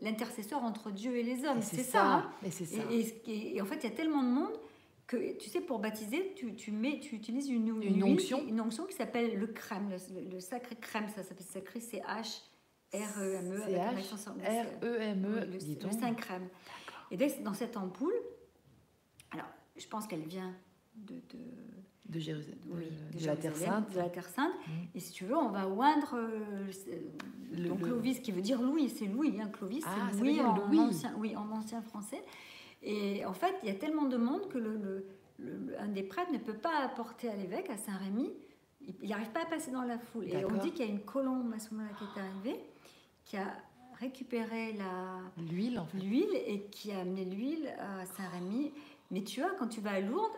l'intercesseur entre Dieu et les hommes. C'est ça. hein. Ça. et, et- et- et en fait, il y a tellement de monde que, tu sais, pour baptiser, tu, tu mets, tu utilises une, Une huile, onction. une onction qui s'appelle le crème, le, le sacré crème, ça s'appelle sacré, E un sur le- R-E-M-E. oui, le, dis le donc. Saint crème. Et dans cette ampoule, alors je pense qu'elle vient de, de- De Jérusalem. oui, de, de la Terre Sainte. de la Terre Sainte. Mm. Et si tu veux, on va oindre euh, le- Le- donc le- Clovis, qui veut dire Louis, c'est Louis, hein, Clovis, Ah, c'est Louis en, Louis. ancien, oui, en ancien français. Et en fait, il y a tellement de monde que le, un des prêtres ne peut pas apporter à l'évêque, à Saint-Rémy, il n'arrive pas à passer dans la foule. Et on dit qu'il y a une colombe à ce moment-là qui est arrivée, qui a récupéré L'huile, en fait. l'huile et qui a amené l'huile à Saint-Rémy. Mais tu vois, quand tu vas à Lourdes,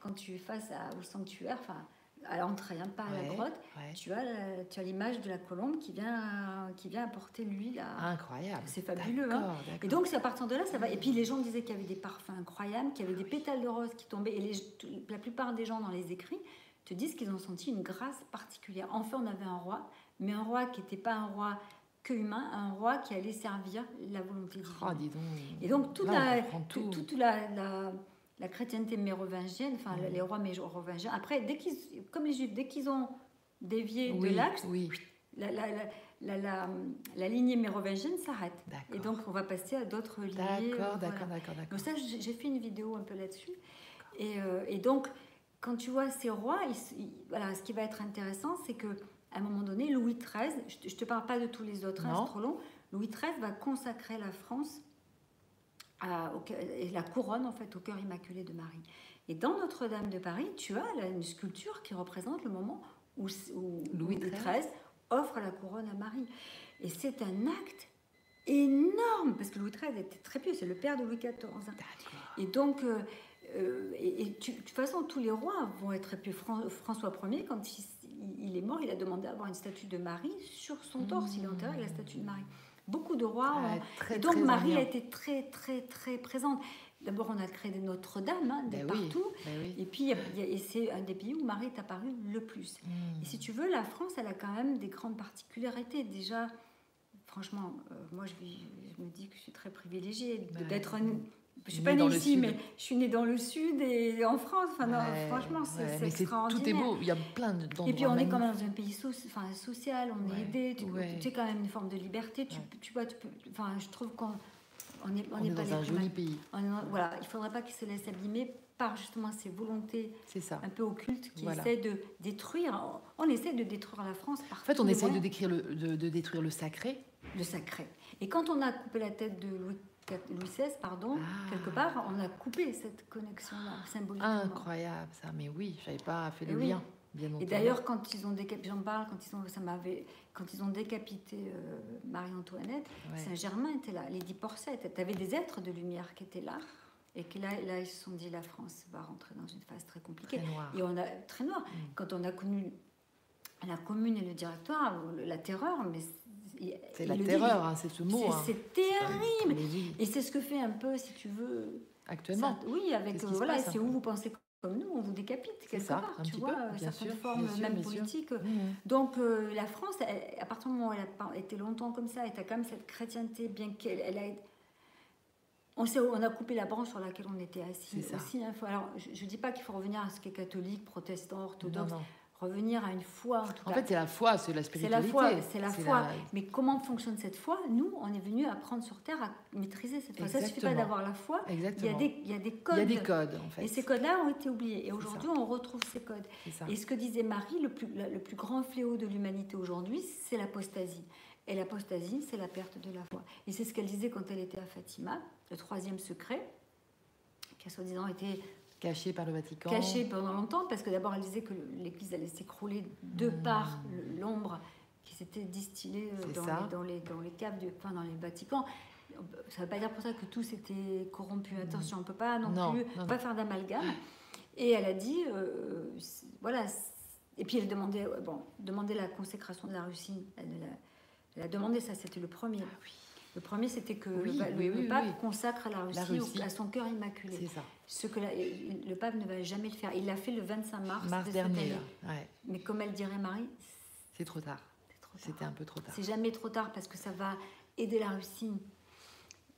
quand tu es face à- au sanctuaire, enfin à l'entrée, hein, pas à la grotte, ouais. tu as, la- tu as l'image de la colombe qui vient, qui vient apporter l'huile à... Incroyable. C'est fabuleux, hein. Et donc, c'est à partir de là, ça va. Et puis, les gens disaient qu'il y avait des parfums incroyables, qu'il y avait des pétales de rose qui tombaient. Et les- la plupart des gens dans les écrits te disent qu'ils ont senti une grâce particulière. Enfin, on avait un roi, mais un roi qui n'était pas un roi que humain, un roi qui allait servir la volonté divine. Oh, dis donc. Et donc, toute, Là, la, tout- toute la, la, la chrétienté mérovingienne, enfin, les rois mérovingiens, après, dès qu'ils, comme les juifs, dès qu'ils ont dévié oui, de l'axe, Oui, la, la, la, la, la- la lignée mérovingienne s'arrête. Et donc, on va passer à d'autres lignées. D'accord, voilà. d'accord, d'accord. Donc ça, j'ai fait une vidéo un peu là-dessus. Et, euh, et donc, quand tu vois ces rois, ils s- ils- voilà, ce qui va être intéressant, c'est que à un moment donné, Louis XIII, je te, je te parle pas de tous les autres, hein, c'est trop long, Louis XIII va consacrer la France à- au cœur- et la couronne en fait au cœur immaculé de Marie. Et dans Notre-Dame de Paris, tu as là, une sculpture qui représente le moment où, où Louis XIII. Offre la couronne à Marie. Et c'est un acte énorme, parce que Louis XIII était très pieux, c'est le père de Louis XIV. hein. Et donc, euh, euh, et, et tu- de toute façon, tous les rois vont être pieux. Fran- François Ier, quand il, il est mort, il a demandé à avoir une statue de Marie sur son torse. Il est enterré avec la statue de Marie. Beaucoup de rois ont- Ah, très, et donc très Marie a été très très très présente. d'abord on a créé des Notre-Dame hein, de Ben oui, partout. ben oui. Et puis, c'est un des pays où Marie est apparue le plus. Mm. Et si tu veux, la France, elle a quand même des grandes particularités. Déjà, franchement, euh, moi, je, me dis que je suis très privilégiée Ouais. d'être. Je suis Née pas née ici, sud. mais je suis née dans le sud et en France. Enfin, non, Ouais, franchement, c'est ouais, extraordinaire. Tout est beau, il y a plein de- Et puis on est quand même dans un pays so- enfin, social, on Ouais, est aidé, tu, tu quand même une forme de liberté. Tu, vois, tu peux, enfin, je trouve qu'on on n'est on On n'est est pas dans un joli pays, on voilà, il faudrait pas qu'ils se laissent abîmer par justement ces volontés ça. un peu occultes qui Voilà. essaient de détruire. On, essaie de détruire la France par En fait, on les essaye de, moyens. décrire le, de, de détruire le sacré. le sacré. Et quand on a coupé la tête de Louis, Louis XVI, pardon, Ah. quelque part, on a coupé cette connexion-là symboliquement. Incroyable, ça. Mais oui, je n'avais pas fait Eh le oui. lien, bien Et d'ailleurs, quand ils ont décapité, j'en parle, quand ils ont, ça m'avait, quand ils ont décapité euh, Marie-Antoinette, Ouais. Saint-Germain était là, Lady Porcet, tu avais des êtres de lumière qui étaient là, et que là, là, ils se sont dit, la France va rentrer dans une phase très compliquée. Très noir. Et on a très noir. Mm. Quand on a connu la commune et le directoire, la terreur, mais c'est la terreur, hein, c'est ce mot. c'est- hein. C'est terrible. Et c'est ce que fait un peu, si tu veux. actuellement. ça- oui, avec ce euh, voilà, c'est où peu. vous pensez comme nous, on vous décapite quelque ça, part. tu vois, peu, certaines sûr, formes, sûr, même politiques. Mhm. Donc euh, la France, elle- à partir du moment où elle a été longtemps comme ça, elle a quand même cette chrétienté, bien qu'elle elle a. On, a coupé la branche sur laquelle on était assis C'est ça. aussi. hein. Faut- alors, je ne dis pas qu'il faut revenir à ce qui est catholique, protestant, Non, orthodoxe. non. Revenir à une foi, en tout En cas. fait, c'est la foi, c'est la C'est spiritualité. la foi, c'est la foi. Mais comment fonctionne cette foi? Nous, on est venu apprendre sur Terre à maîtriser cette foi. Ça ne suffit pas d'avoir la foi. Il y, a Exactement. des, il y a des codes. Il y a des codes, en fait. Et ces codes-là ont été oubliés. Et C'est aujourd'hui, on retrouve ces codes. C'est. Et ce que disait Marie, le plus, le plus grand fléau de l'humanité aujourd'hui, c'est l'apostasie. Et l'apostasie, c'est la perte de la foi. Et c'est ce qu'elle disait quand elle était à Fatima, le troisième secret, qui a soi-disant été Caché par le Vatican. caché pendant longtemps, parce que d'abord elle disait que l'Église allait s'écrouler de Hmm. par l'ombre qui s'était distillée euh, dans les, dans, les, dans les caves, du, enfin dans les Vaticans. Ça ne veut pas dire pour ça que tout s'était corrompu. Attention, on ne peut pas non, Non, plus non, non. pas faire d'amalgame. Et elle a dit, euh, voilà. Et puis elle demandait, bon, demandait la consécration de la Russie. Elle, a, elle a demandé ça, c'était le premier. Le premier, c'était que Oui, le, pa- oui, le oui, pape consacre la Russie, à son cœur immaculé. C'est ça. Ce que la- le pape ne va jamais le faire. Il l'a fait le 25 mars, Mars de dernier, là. Ouais. Mais comme elle dirait Marie, C'est trop tard. C'était un peu trop tard. C'est jamais trop tard parce que ça va aider la Russie.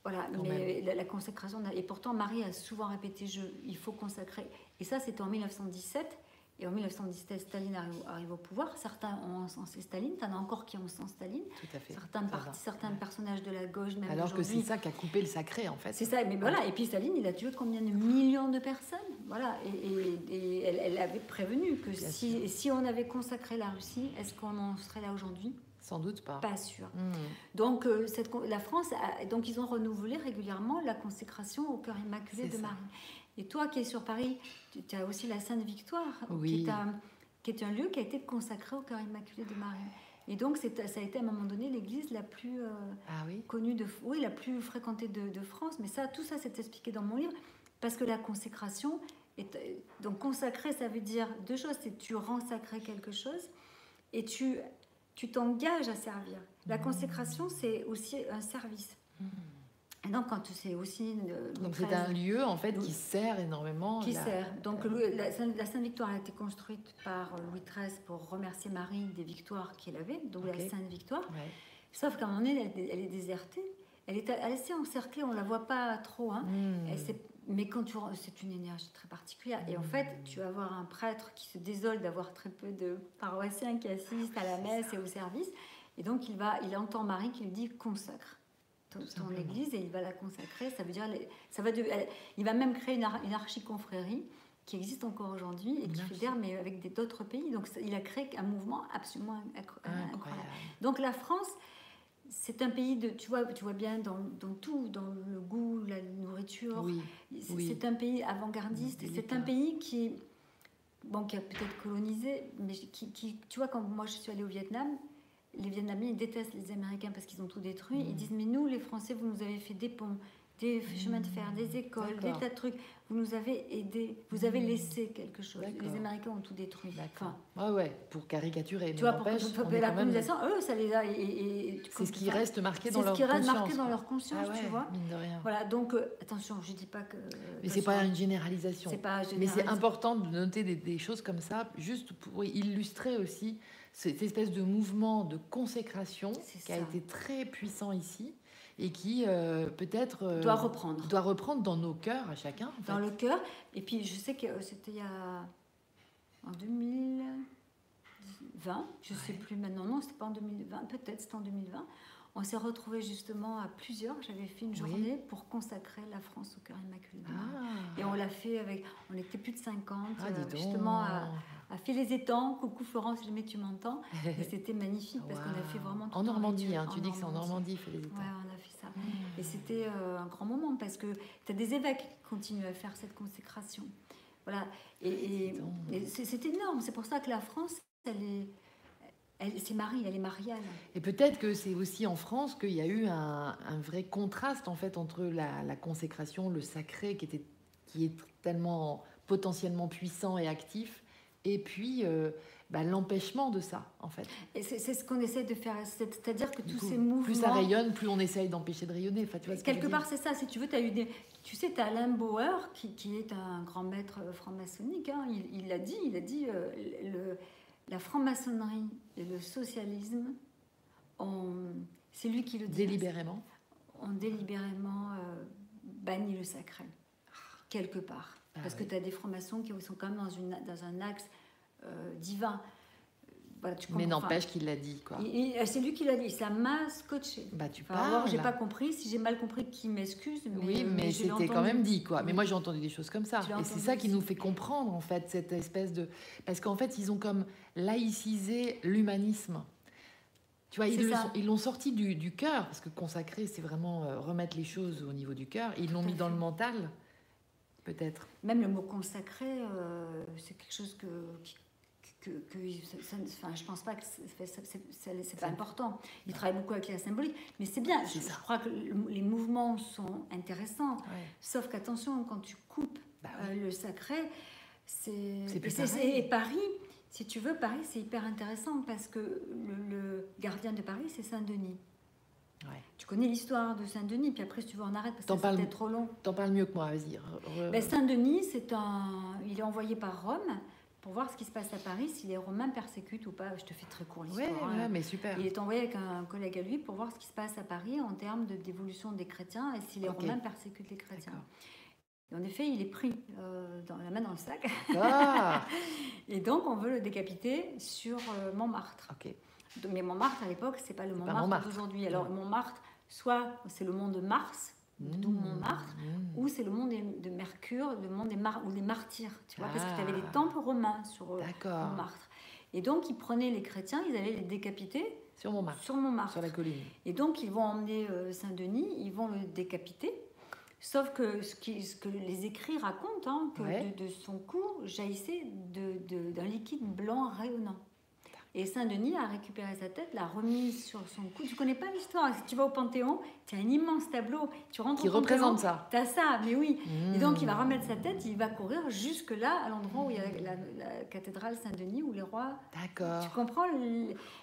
Voilà, Quand mais la, la consécration. Et pourtant, Marie a souvent répété je, il faut consacrer. Et ça, c'était en 1917. Et en 1917, Staline arrive, arrive au pouvoir. Certains ont encensé Staline. T'en as encore qui ont encensé Staline. Tout à fait. Certains, partis, certains personnages de la gauche, même Alors que c'est ça qui a coupé le sacré, en fait. C'est ça, mais voilà. Et puis Staline, il a tué combien de millions de personnes? Voilà. Et, et- et elle, elle avait prévenu que Bien si, si on avait consacré la Russie, est-ce qu'on en serait là aujourd'hui? Sans doute pas. Pas sûr. Mhm. Donc euh, cette, la France, a- donc ils ont renouvelé régulièrement la consécration au cœur immaculé de ça. Marie. Et toi qui es sur Paris, tu, as aussi la Sainte Victoire, Oui. qui, est un, qui est un lieu qui a été consacré au cœur immaculé de Marie. Et donc ça a été à un moment donné l'église la plus euh, Ah oui connue de, oui, la plus fréquentée de, de France. Mais ça, tout ça, c'est expliqué dans mon livre, parce que la consécration, est, donc consacrer, ça veut dire deux choses. C'est tu rends sacré quelque chose et tu tu t'engages à servir. La Mmh. consécration, c'est aussi un service. Et donc, quand c'est aussi Donc c'est un lieu, en fait, qui sert énormément. qui la- sert. Donc le- la, Sainte- la Sainte Victoire a été construite par Louis XIII pour remercier Marie des victoires qu'il avait, donc la Sainte Victoire. Ouais. Sauf qu'à un moment donné, elle, elle est désertée. Elle est assez encerclée, on la voit pas trop. Hein. S'est- mais quand tu c'est une énergie très particulière. Et en Mm. fait, tu vas avoir un prêtre qui se désole d'avoir très peu de paroissiens qui assistent à la messe et au service. Et donc, il, va, il entend Marie qui lui dit consacre ton, ton église et il va la consacrer. Ça veut dire, ça va de- il va même créer une, une archiconfrérie qui existe encore aujourd'hui et qui fédère, mais avec d'autres pays. Donc, il a créé un mouvement absolument inc- incroyable. Incroyable. Donc la France, c'est un pays de, tu vois, tu vois bien dans, dans tout, dans le goût, la nourriture. Oui, C'est oui. un pays avant-gardiste. C'est un pays qui, bon, qui a peut-être colonisé, mais qui, qui- tu vois, quand moi je suis allée au Vietnam, les Vietnamiens ils détestent les Américains parce qu'ils ont tout détruit. Ils Mhm. disent mais nous, les Français, vous nous avez fait des ponts, des chemins de fer, des écoles, des tas de trucs. Vous nous avez aidés, vous avez Mmh. laissé quelque chose. Les Américains ont tout détruit. Enfin, Ouais, ouais, pour caricaturer. tu mais vois, pour est la quand même- colonisation, eux, ça les a. C'est ce qui reste marqué c'est dans ce leur qui reste conscience. marqué dans leur conscience, Ah ouais, tu vois. mine de rien. Voilà, donc euh, attention, je dis pas que. Mais que c'est ce pas une généralisation. C'est pas Mais c'est important de noter des, des choses comme ça, juste pour illustrer aussi cette espèce de mouvement de consécration qui a été très puissant ici et qui euh, peut-être euh, doit reprendre. doit reprendre dans nos cœurs à chacun. en dans fait. le cœur. Et puis je sais que euh, c'était il y a en 2020, je sais Ouais. plus maintenant, non, c'était pas en 2020, peut-être c'était en 2020. On s'est retrouvés justement à plusieurs. J'avais fait une Oui. journée pour consacrer la France au cœur immaculé. Ah, Et on l'a fait avec, on était plus de 50, Ah, euh, justement à, à filer les étangs. Coucou Florence, jamais tu m'entends. Et c'était magnifique parce qu'on a fait vraiment tout En Normandie, hein, tu dis que c'est en Normandie, fait les Ouais, on a fait ça. Mmh. Et c'était euh, un grand moment parce que tu as des évêques qui continuent à faire cette consécration. Voilà. Et, c'est énorme. C'est pour ça que la France, elle est. C'est Marie, elle est mariale. Et peut-être que c'est aussi en France qu'il y a eu un, un vrai contraste en fait entre la, la consécration, le sacré qui était qui est tellement potentiellement puissant et actif, et puis euh, bah, l'empêchement de ça en fait. Et c'est ce qu'on essaie de faire. C'est- C'est-à-dire que Du tous coup, ces mouvements. Plus ça rayonne, plus on essaye d'empêcher de rayonner. Enfin, tu vois ce Quelque part, c'est ça. Si tu veux, tu as eu des. Tu sais, tu as Alain Bauer, qui, qui est un grand maître franc-maçonnique. hein. Il, l'a dit, il a dit euh, le, la franc-maçonnerie et le socialisme, c'est lui qui le dit. délibérément. ont délibérément euh, banni le sacré, quelque part. Ah Parce oui. que tu as des francs-maçons qui sont quand même dans, une, dans un axe euh, divin. Voilà, tu Mais n'empêche qu'il l'a dit quoi. Il- c'est lui qui l'a dit, ça m'a scotché. Bah tu Enfin, parles. j'ai pas compris. Si j'ai mal compris, qu'il m'excuse. Mais, oui, euh, mais l'ai c'était quand même dit, quoi. Mais Oui. moi, j'ai entendu des choses comme ça. Et c'est ça qui nous fait comprendre, en fait, cette espèce de... Parce qu'en fait, ils ont comme laïcisé l'humanisme. Tu vois, ils l'ont sorti du, du cœur, parce que consacrer, c'est vraiment euh, remettre les choses au niveau du cœur. Ils l'ont mis dans fait. le mental, peut-être. Même le mot consacré, euh, c'est quelque chose que. que, que ça- enfin, je pense pas que c'est pas important. Il travaille beaucoup avec la symbolique, mais c'est bien. Je, crois que le- les mouvements sont intéressants. Ouais. Sauf qu'attention, quand tu coupes Bah euh, le sacré, c'est. Et, Paris, si tu veux, Paris, c'est hyper intéressant parce que le, le gardien de Paris, c'est Saint-Denis. Ouais. Tu connais l'histoire de Saint-Denis, puis après, si tu veux, on arrête parce que c'était trop long. T'en parles mieux que moi, vas-y. re- Ben, Saint-Denis, c'est un. Il est envoyé par Rome pour voir ce qui se passe à Paris, si les Romains persécutent ou pas. Je te fais très court l'histoire. ouais, hein. mais super. Il est envoyé avec un collègue à lui pour voir ce qui se passe à Paris en termes de dévolution des chrétiens et si les. Romains persécutent les chrétiens. Et en effet, il est pris euh, dans la main dans le sac. Ah, Et donc, on veut le décapiter sur euh, Montmartre. Mais Montmartre, à l'époque, c'est pas le Montmartre, Montmartre. d'aujourd'hui. Alors. Montmartre, soit c'est le mont de Mars, d'où Mmh, Montmartre, mmh. ou c'est le monde des- de Mercure, le monde des mar ou des martyrs, tu vois, parce que tu avais les Ah. temples romains sur euh. Montmartre. Et donc, ils prenaient les chrétiens, ils allaient les décapiter Sur Montmartre. sur la colline. Et donc, ils vont emmener euh, Saint-Denis, ils vont le décapiter. Sauf que ce, qui- ce que les écrits racontent, hein, que Ouais. de, de son cou jaillissait d'un liquide blanc rayonnant. Et Saint-Denis a récupéré sa tête, l'a remise sur son cou. Tu connais pas l'histoire Si tu vas au Panthéon, tu as un immense tableau. Tu rentres Qui au Panthéon, représente ça. Tu as ça, mais oui. Et donc, il va Mmh. remettre sa tête, il va courir jusque-là, à l'endroit où il y a la, la cathédrale Saint-Denis, où les rois D'accord. tu comprends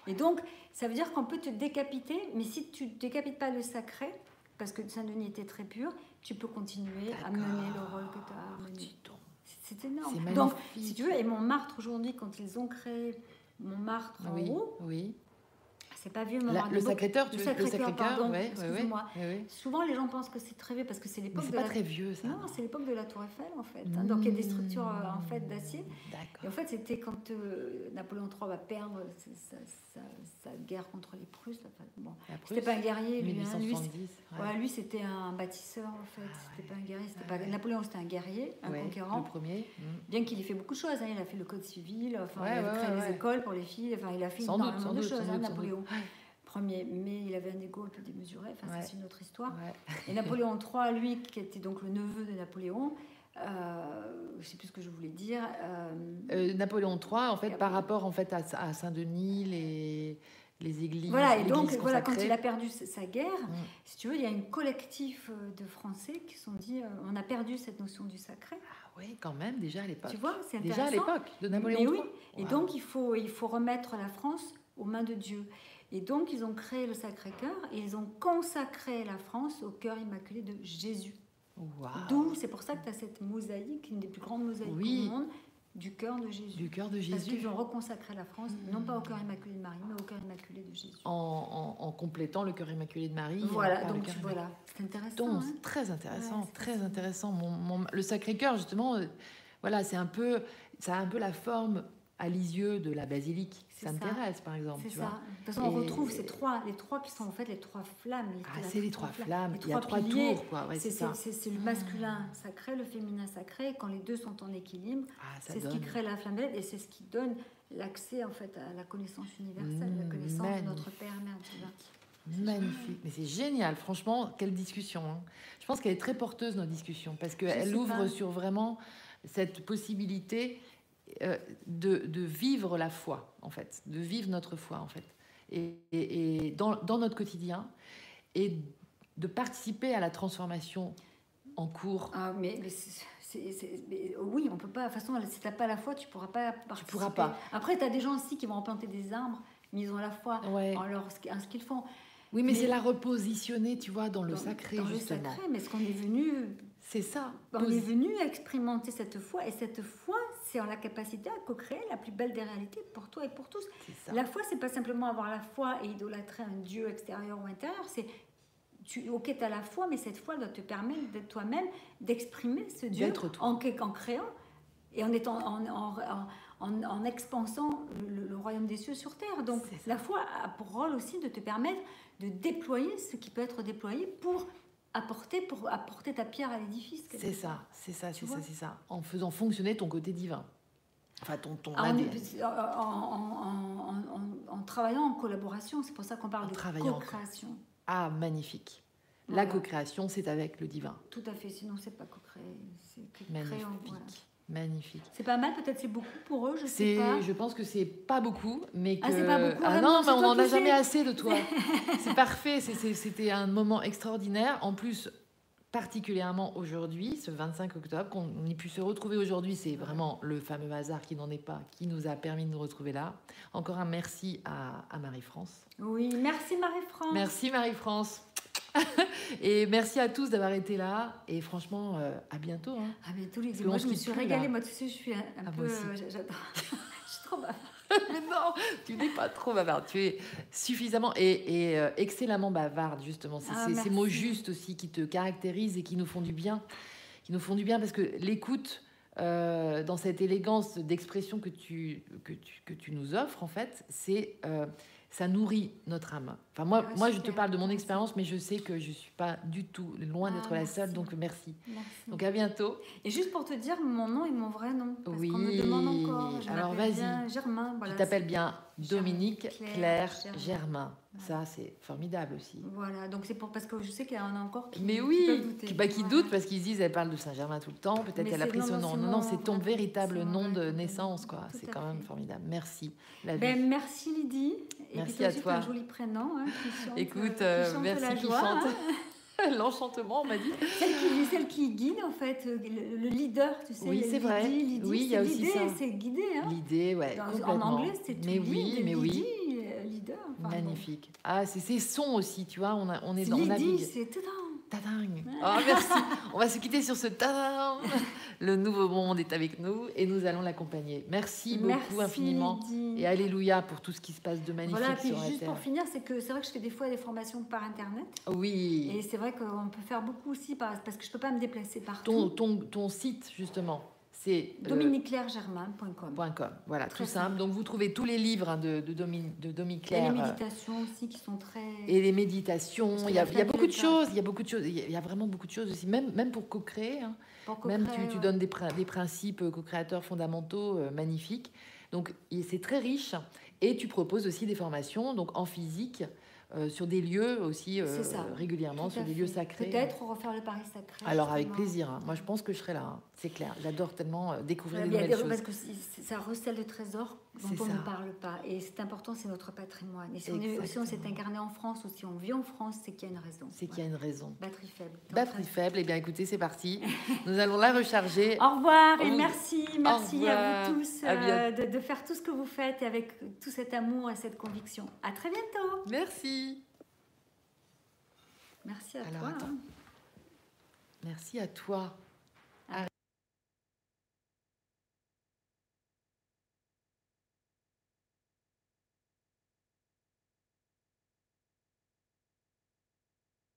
Et donc, ça veut dire qu'on peut te décapiter, mais si tu ne décapites pas le sacré, parce que Saint-Denis était très pur, tu peux continuer à mener le rôle que tu as mené. Donc. C'est énorme. Donc, si tu veux, et Montmartre aujourd'hui, quand ils ont créé Montmartre en Oui, haut, oui. Pas vieux La- Montmartre. le Sacré-Cœur, tu le Sacré-Cœur pardon, ouais, excuse-moi. ouais, ouais. Souvent, les gens pensent que c'est très vieux parce que c'est l'époque c'est de pas la... très vieux ça. Non, c'est l'époque de la Tour Eiffel en fait. hein. Donc il y a des structures euh, en fait d'acier. Et en fait, c'était quand euh, Napoléon III va perdre sa, sa- sa guerre contre les Prusses. Enfin, bon, La c'était pas un guerrier, lui. hein. Lui, 1870. c'est- ouais, lui, c'était un bâtisseur en fait. Ah c'était pas un guerrier. C'était Ah pas... Napoléon, c'était un guerrier, un conquérant. Le premier. mm. Bien qu'il ait fait beaucoup de choses, hein. il a fait le code civil, enfin, il a créé ouais. écoles pour les filles, enfin, il a fait énormément de choses, Napoléon. Premier, mais il avait un ego un peu démesuré, enfin, Ouais. c'est une autre histoire. Ouais. Et Napoléon III, lui, qui était donc le neveu de Napoléon, euh, je sais plus ce que je voulais dire. euh, Euh, Napoléon III, en fait, Et par rapport en fait à, à Saint-Denis, les les églises. Voilà, et donc voilà, quand il a perdu sa guerre, Mm. si tu veux, il y a une collectif euh, de Français qui se sont dit euh, on a perdu cette notion du sacré. Ah oui, quand même, déjà à l'époque. Tu vois, c'est Déjà à intéressant. l'époque de Napoléon Mais oui, III. Et Wow. donc, il faut, il faut remettre la France aux mains de Dieu. Et donc, ils ont créé le Sacré-Cœur et ils ont consacré la France au cœur immaculé de Jésus. Wow. D'où, c'est pour ça que tu as cette mosaïque, une des plus grandes mosaïques Oui. au monde, du cœur de Jésus. du cœur de Parce Jésus. qu'ils ont reconsacré la France, Mm. non pas au cœur immaculé de Marie, mais au cœur immaculé de Jésus. En, en- en complétant le cœur immaculé de Marie. Voilà, donc tu voilà, c'est intéressant. Donc, hein. c'est très intéressant, Ouais, très intéressant. Mon, mon- le Sacré-Cœur, justement, euh, voilà, c'est un peu, ça a un peu la forme à Lisieux de la basilique. Ça ça. m'intéresse, par exemple. C'est ça. vois. De toute façon, on Et- retrouve ces trois, les trois qui sont en fait les trois flammes. les- Ah, c'est les trois flammes. les Il y a trois piliers. tours, quoi. Ouais, C'est le masculin sacré, le féminin sacré. et Quand les deux sont en équilibre, Ah, c'est ce qui crée la flammette et c'est ce qui donne l'accès en fait à la connaissance universelle, Mmh, la connaissance de notre. Père, Mère. Magnifique, mais c'est génial, franchement, quelle discussion. hein. Je pense qu'elle est très porteuse, notre discussion, parce qu'elle ouvre pas. sur vraiment cette possibilité de, de vivre la foi, en fait, de vivre notre foi, en fait, et, et- et dans, dans notre quotidien, et de participer à la transformation en cours. Ah, mais, mais mais oui, on peut pas. De toute façon, si t'as pas la foi, tu pourras pas participer. pourras pas. Après, tu as des gens aussi qui vont replanter des arbres, mais ils ont la foi Ouais. en, leur, en ce qu'ils font. Oui, mais, mais- c'est la repositionner, tu vois, dans le Dans- sacré, dans le justement. sacré, mais ce qu'on est venu C'est ça. On est venu expérimenter cette foi et cette foi, c'est en la capacité à co-créer la plus belle des réalités pour toi et pour tous. La foi, c'est pas simplement avoir la foi et idolâtrer un Dieu extérieur ou intérieur, c'est tu, ok, tu as la foi, mais cette foi doit te permettre d'être toi-même, d'exprimer ce Dieu en, en créant et en, étant, en, expansant le, le royaume des cieux sur terre. Donc la foi a pour rôle aussi de te permettre de déployer ce qui peut être déployé pour apporter, pour apporter ta pierre à l'édifice. C'est ça, c'est ça, c'est ça, c'est ça. En faisant fonctionner ton côté divin. Enfin, ton, ton Ah, en, en- en- en- en travaillant en collaboration, c'est pour ça qu'on parle de co-création. Ah, magnifique. La co-création, c'est avec le divin. Tout à fait, sinon c'est pas co-créer, c'est que Magnifique. voilà. Magnifique. C'est pas mal, peut-être c'est beaucoup pour eux, je sais pas. je pense que c'est pas beaucoup, mais que Ah, c'est pas beaucoup, ah vraiment, non, mais on toi en a jamais assez de toi. c'est parfait. c'était un moment extraordinaire. En plus, particulièrement aujourd'hui, ce 25 octobre, qu'on ait pu se retrouver aujourd'hui, c'est vraiment le fameux hasard qui n'en est pas, qui nous a permis de nous retrouver là. Encore un merci à, à Marie-France. Oui, merci Marie-France. Merci Marie-France. Et merci à tous d'avoir été là. Et franchement, euh, à bientôt. hein. À bientôt les Moi je me suis régalée, là. moi tu sais, je suis un, un Ah, peu... euh, J'adore. je suis trop bavarde. Mais non, tu n'es pas trop bavarde. Tu es suffisamment et, et, euh, excellemment bavarde, justement. C'est Ah, ces mots justes aussi qui te caractérisent et qui nous font du bien. Qui nous font du bien parce que l'écoute, euh, dans cette élégance d'expression que tu, que, tu, que tu nous offres, en fait, c'est. euh, ça nourrit notre âme. Enfin, moi, Ah, moi je te parle de mon expérience, mais je sais que je suis pas du tout loin Ah, d'être la seule, donc merci. Merci. Donc à bientôt. Et juste pour te dire mon nom et mon vrai nom, parce Oui. qu'on me demande encore. Je Alors, vas-y. Germain. Voilà, tu t'appelles bien Dominique Claire, Claire, Germain. Ça, c'est formidable aussi. Voilà, donc c'est pour parce que je sais qu'il y en a encore qui, Mais oui, qui, bah, qui doutent parce qu'ils se disent elle parle de Saint-Germain tout le temps, peut-être qu'elle a pris non, nom. Non, non, c'est ton véritable nom de naissance, quoi. C'est quand même formidable. Merci. La. Ben, merci Lydie. Et Merci puis à aussi, toi. un joli prénom. hein, qui chante, Écoute, euh, euh, qui chante merci la joie, chante. hein. L'enchantement, on m'a dit. Celle qui, celle qui guide en fait, euh, le, le leader, tu sais. Oui, c'est vrai. Lydie, Oui, il y a c'est aussi guider, ça. C'est guider. Hein. L'idée, ouais, Dans- complètement. en anglais, c'est Mais lead, oui, mais Lydie, oui. euh, leader. Magnifique. Ah, c'est ces sons aussi, tu vois. On, a, on est dans. Navigue. c'est tout Tadang. Oh, merci. on va se quitter sur ce tadang. Le nouveau monde est avec nous et nous allons l'accompagner. Merci beaucoup infiniment. Et alléluia pour tout ce qui se passe de magnifique Voilà, puis sur la juste terre. pour finir, c'est que c'est vrai que je fais des fois des formations par internet. Oui. Et c'est vrai qu'on peut faire beaucoup aussi par- parce que je peux pas me déplacer partout. Ton, ton, ton site, justement, c'est euh, DominiqueClaireGermain.com. Voilà, Très tout simple. Donc, vous trouvez tous les livres hein, de, de, Dominique Claire. les euh, méditations aussi qui sont très. Et les méditations, il y a, la il y a fête beaucoup de choses, il y a beaucoup de choses, il y a, vraiment beaucoup de choses aussi, même, même pour co-créer, hein. même tu, donnes des, des principes euh, co-créateurs fondamentaux euh, magnifiques. Donc et c'est très riche et tu proposes aussi des formations donc en physique euh, sur des lieux aussi euh, C'est ça. régulièrement, sur des fait. lieux sacrés. Peut-être refaire le Paris sacré. Alors avec plaisir. hein. Moi je pense que je serai là. C'est clair. J'adore tellement euh, découvrir des nouvelles choses. parce que ça recèle le trésor dont on ça. ne parle pas. Et c'est important, c'est notre patrimoine. Et si si on s'est Exactement. incarné en France ou si on vit en France, c'est qu'il y a une raison. C'est qu'il y a une raison. Batterie faible. Batterie faible. Eh bien écoutez, c'est parti. Nous allons la recharger. Au revoir et merci, merci à vous tous euh, de, de faire tout ce que vous faites avec tout cet amour et cette conviction. À très bientôt. Merci. Merci à Alors, toi. attends. hein. Merci à toi.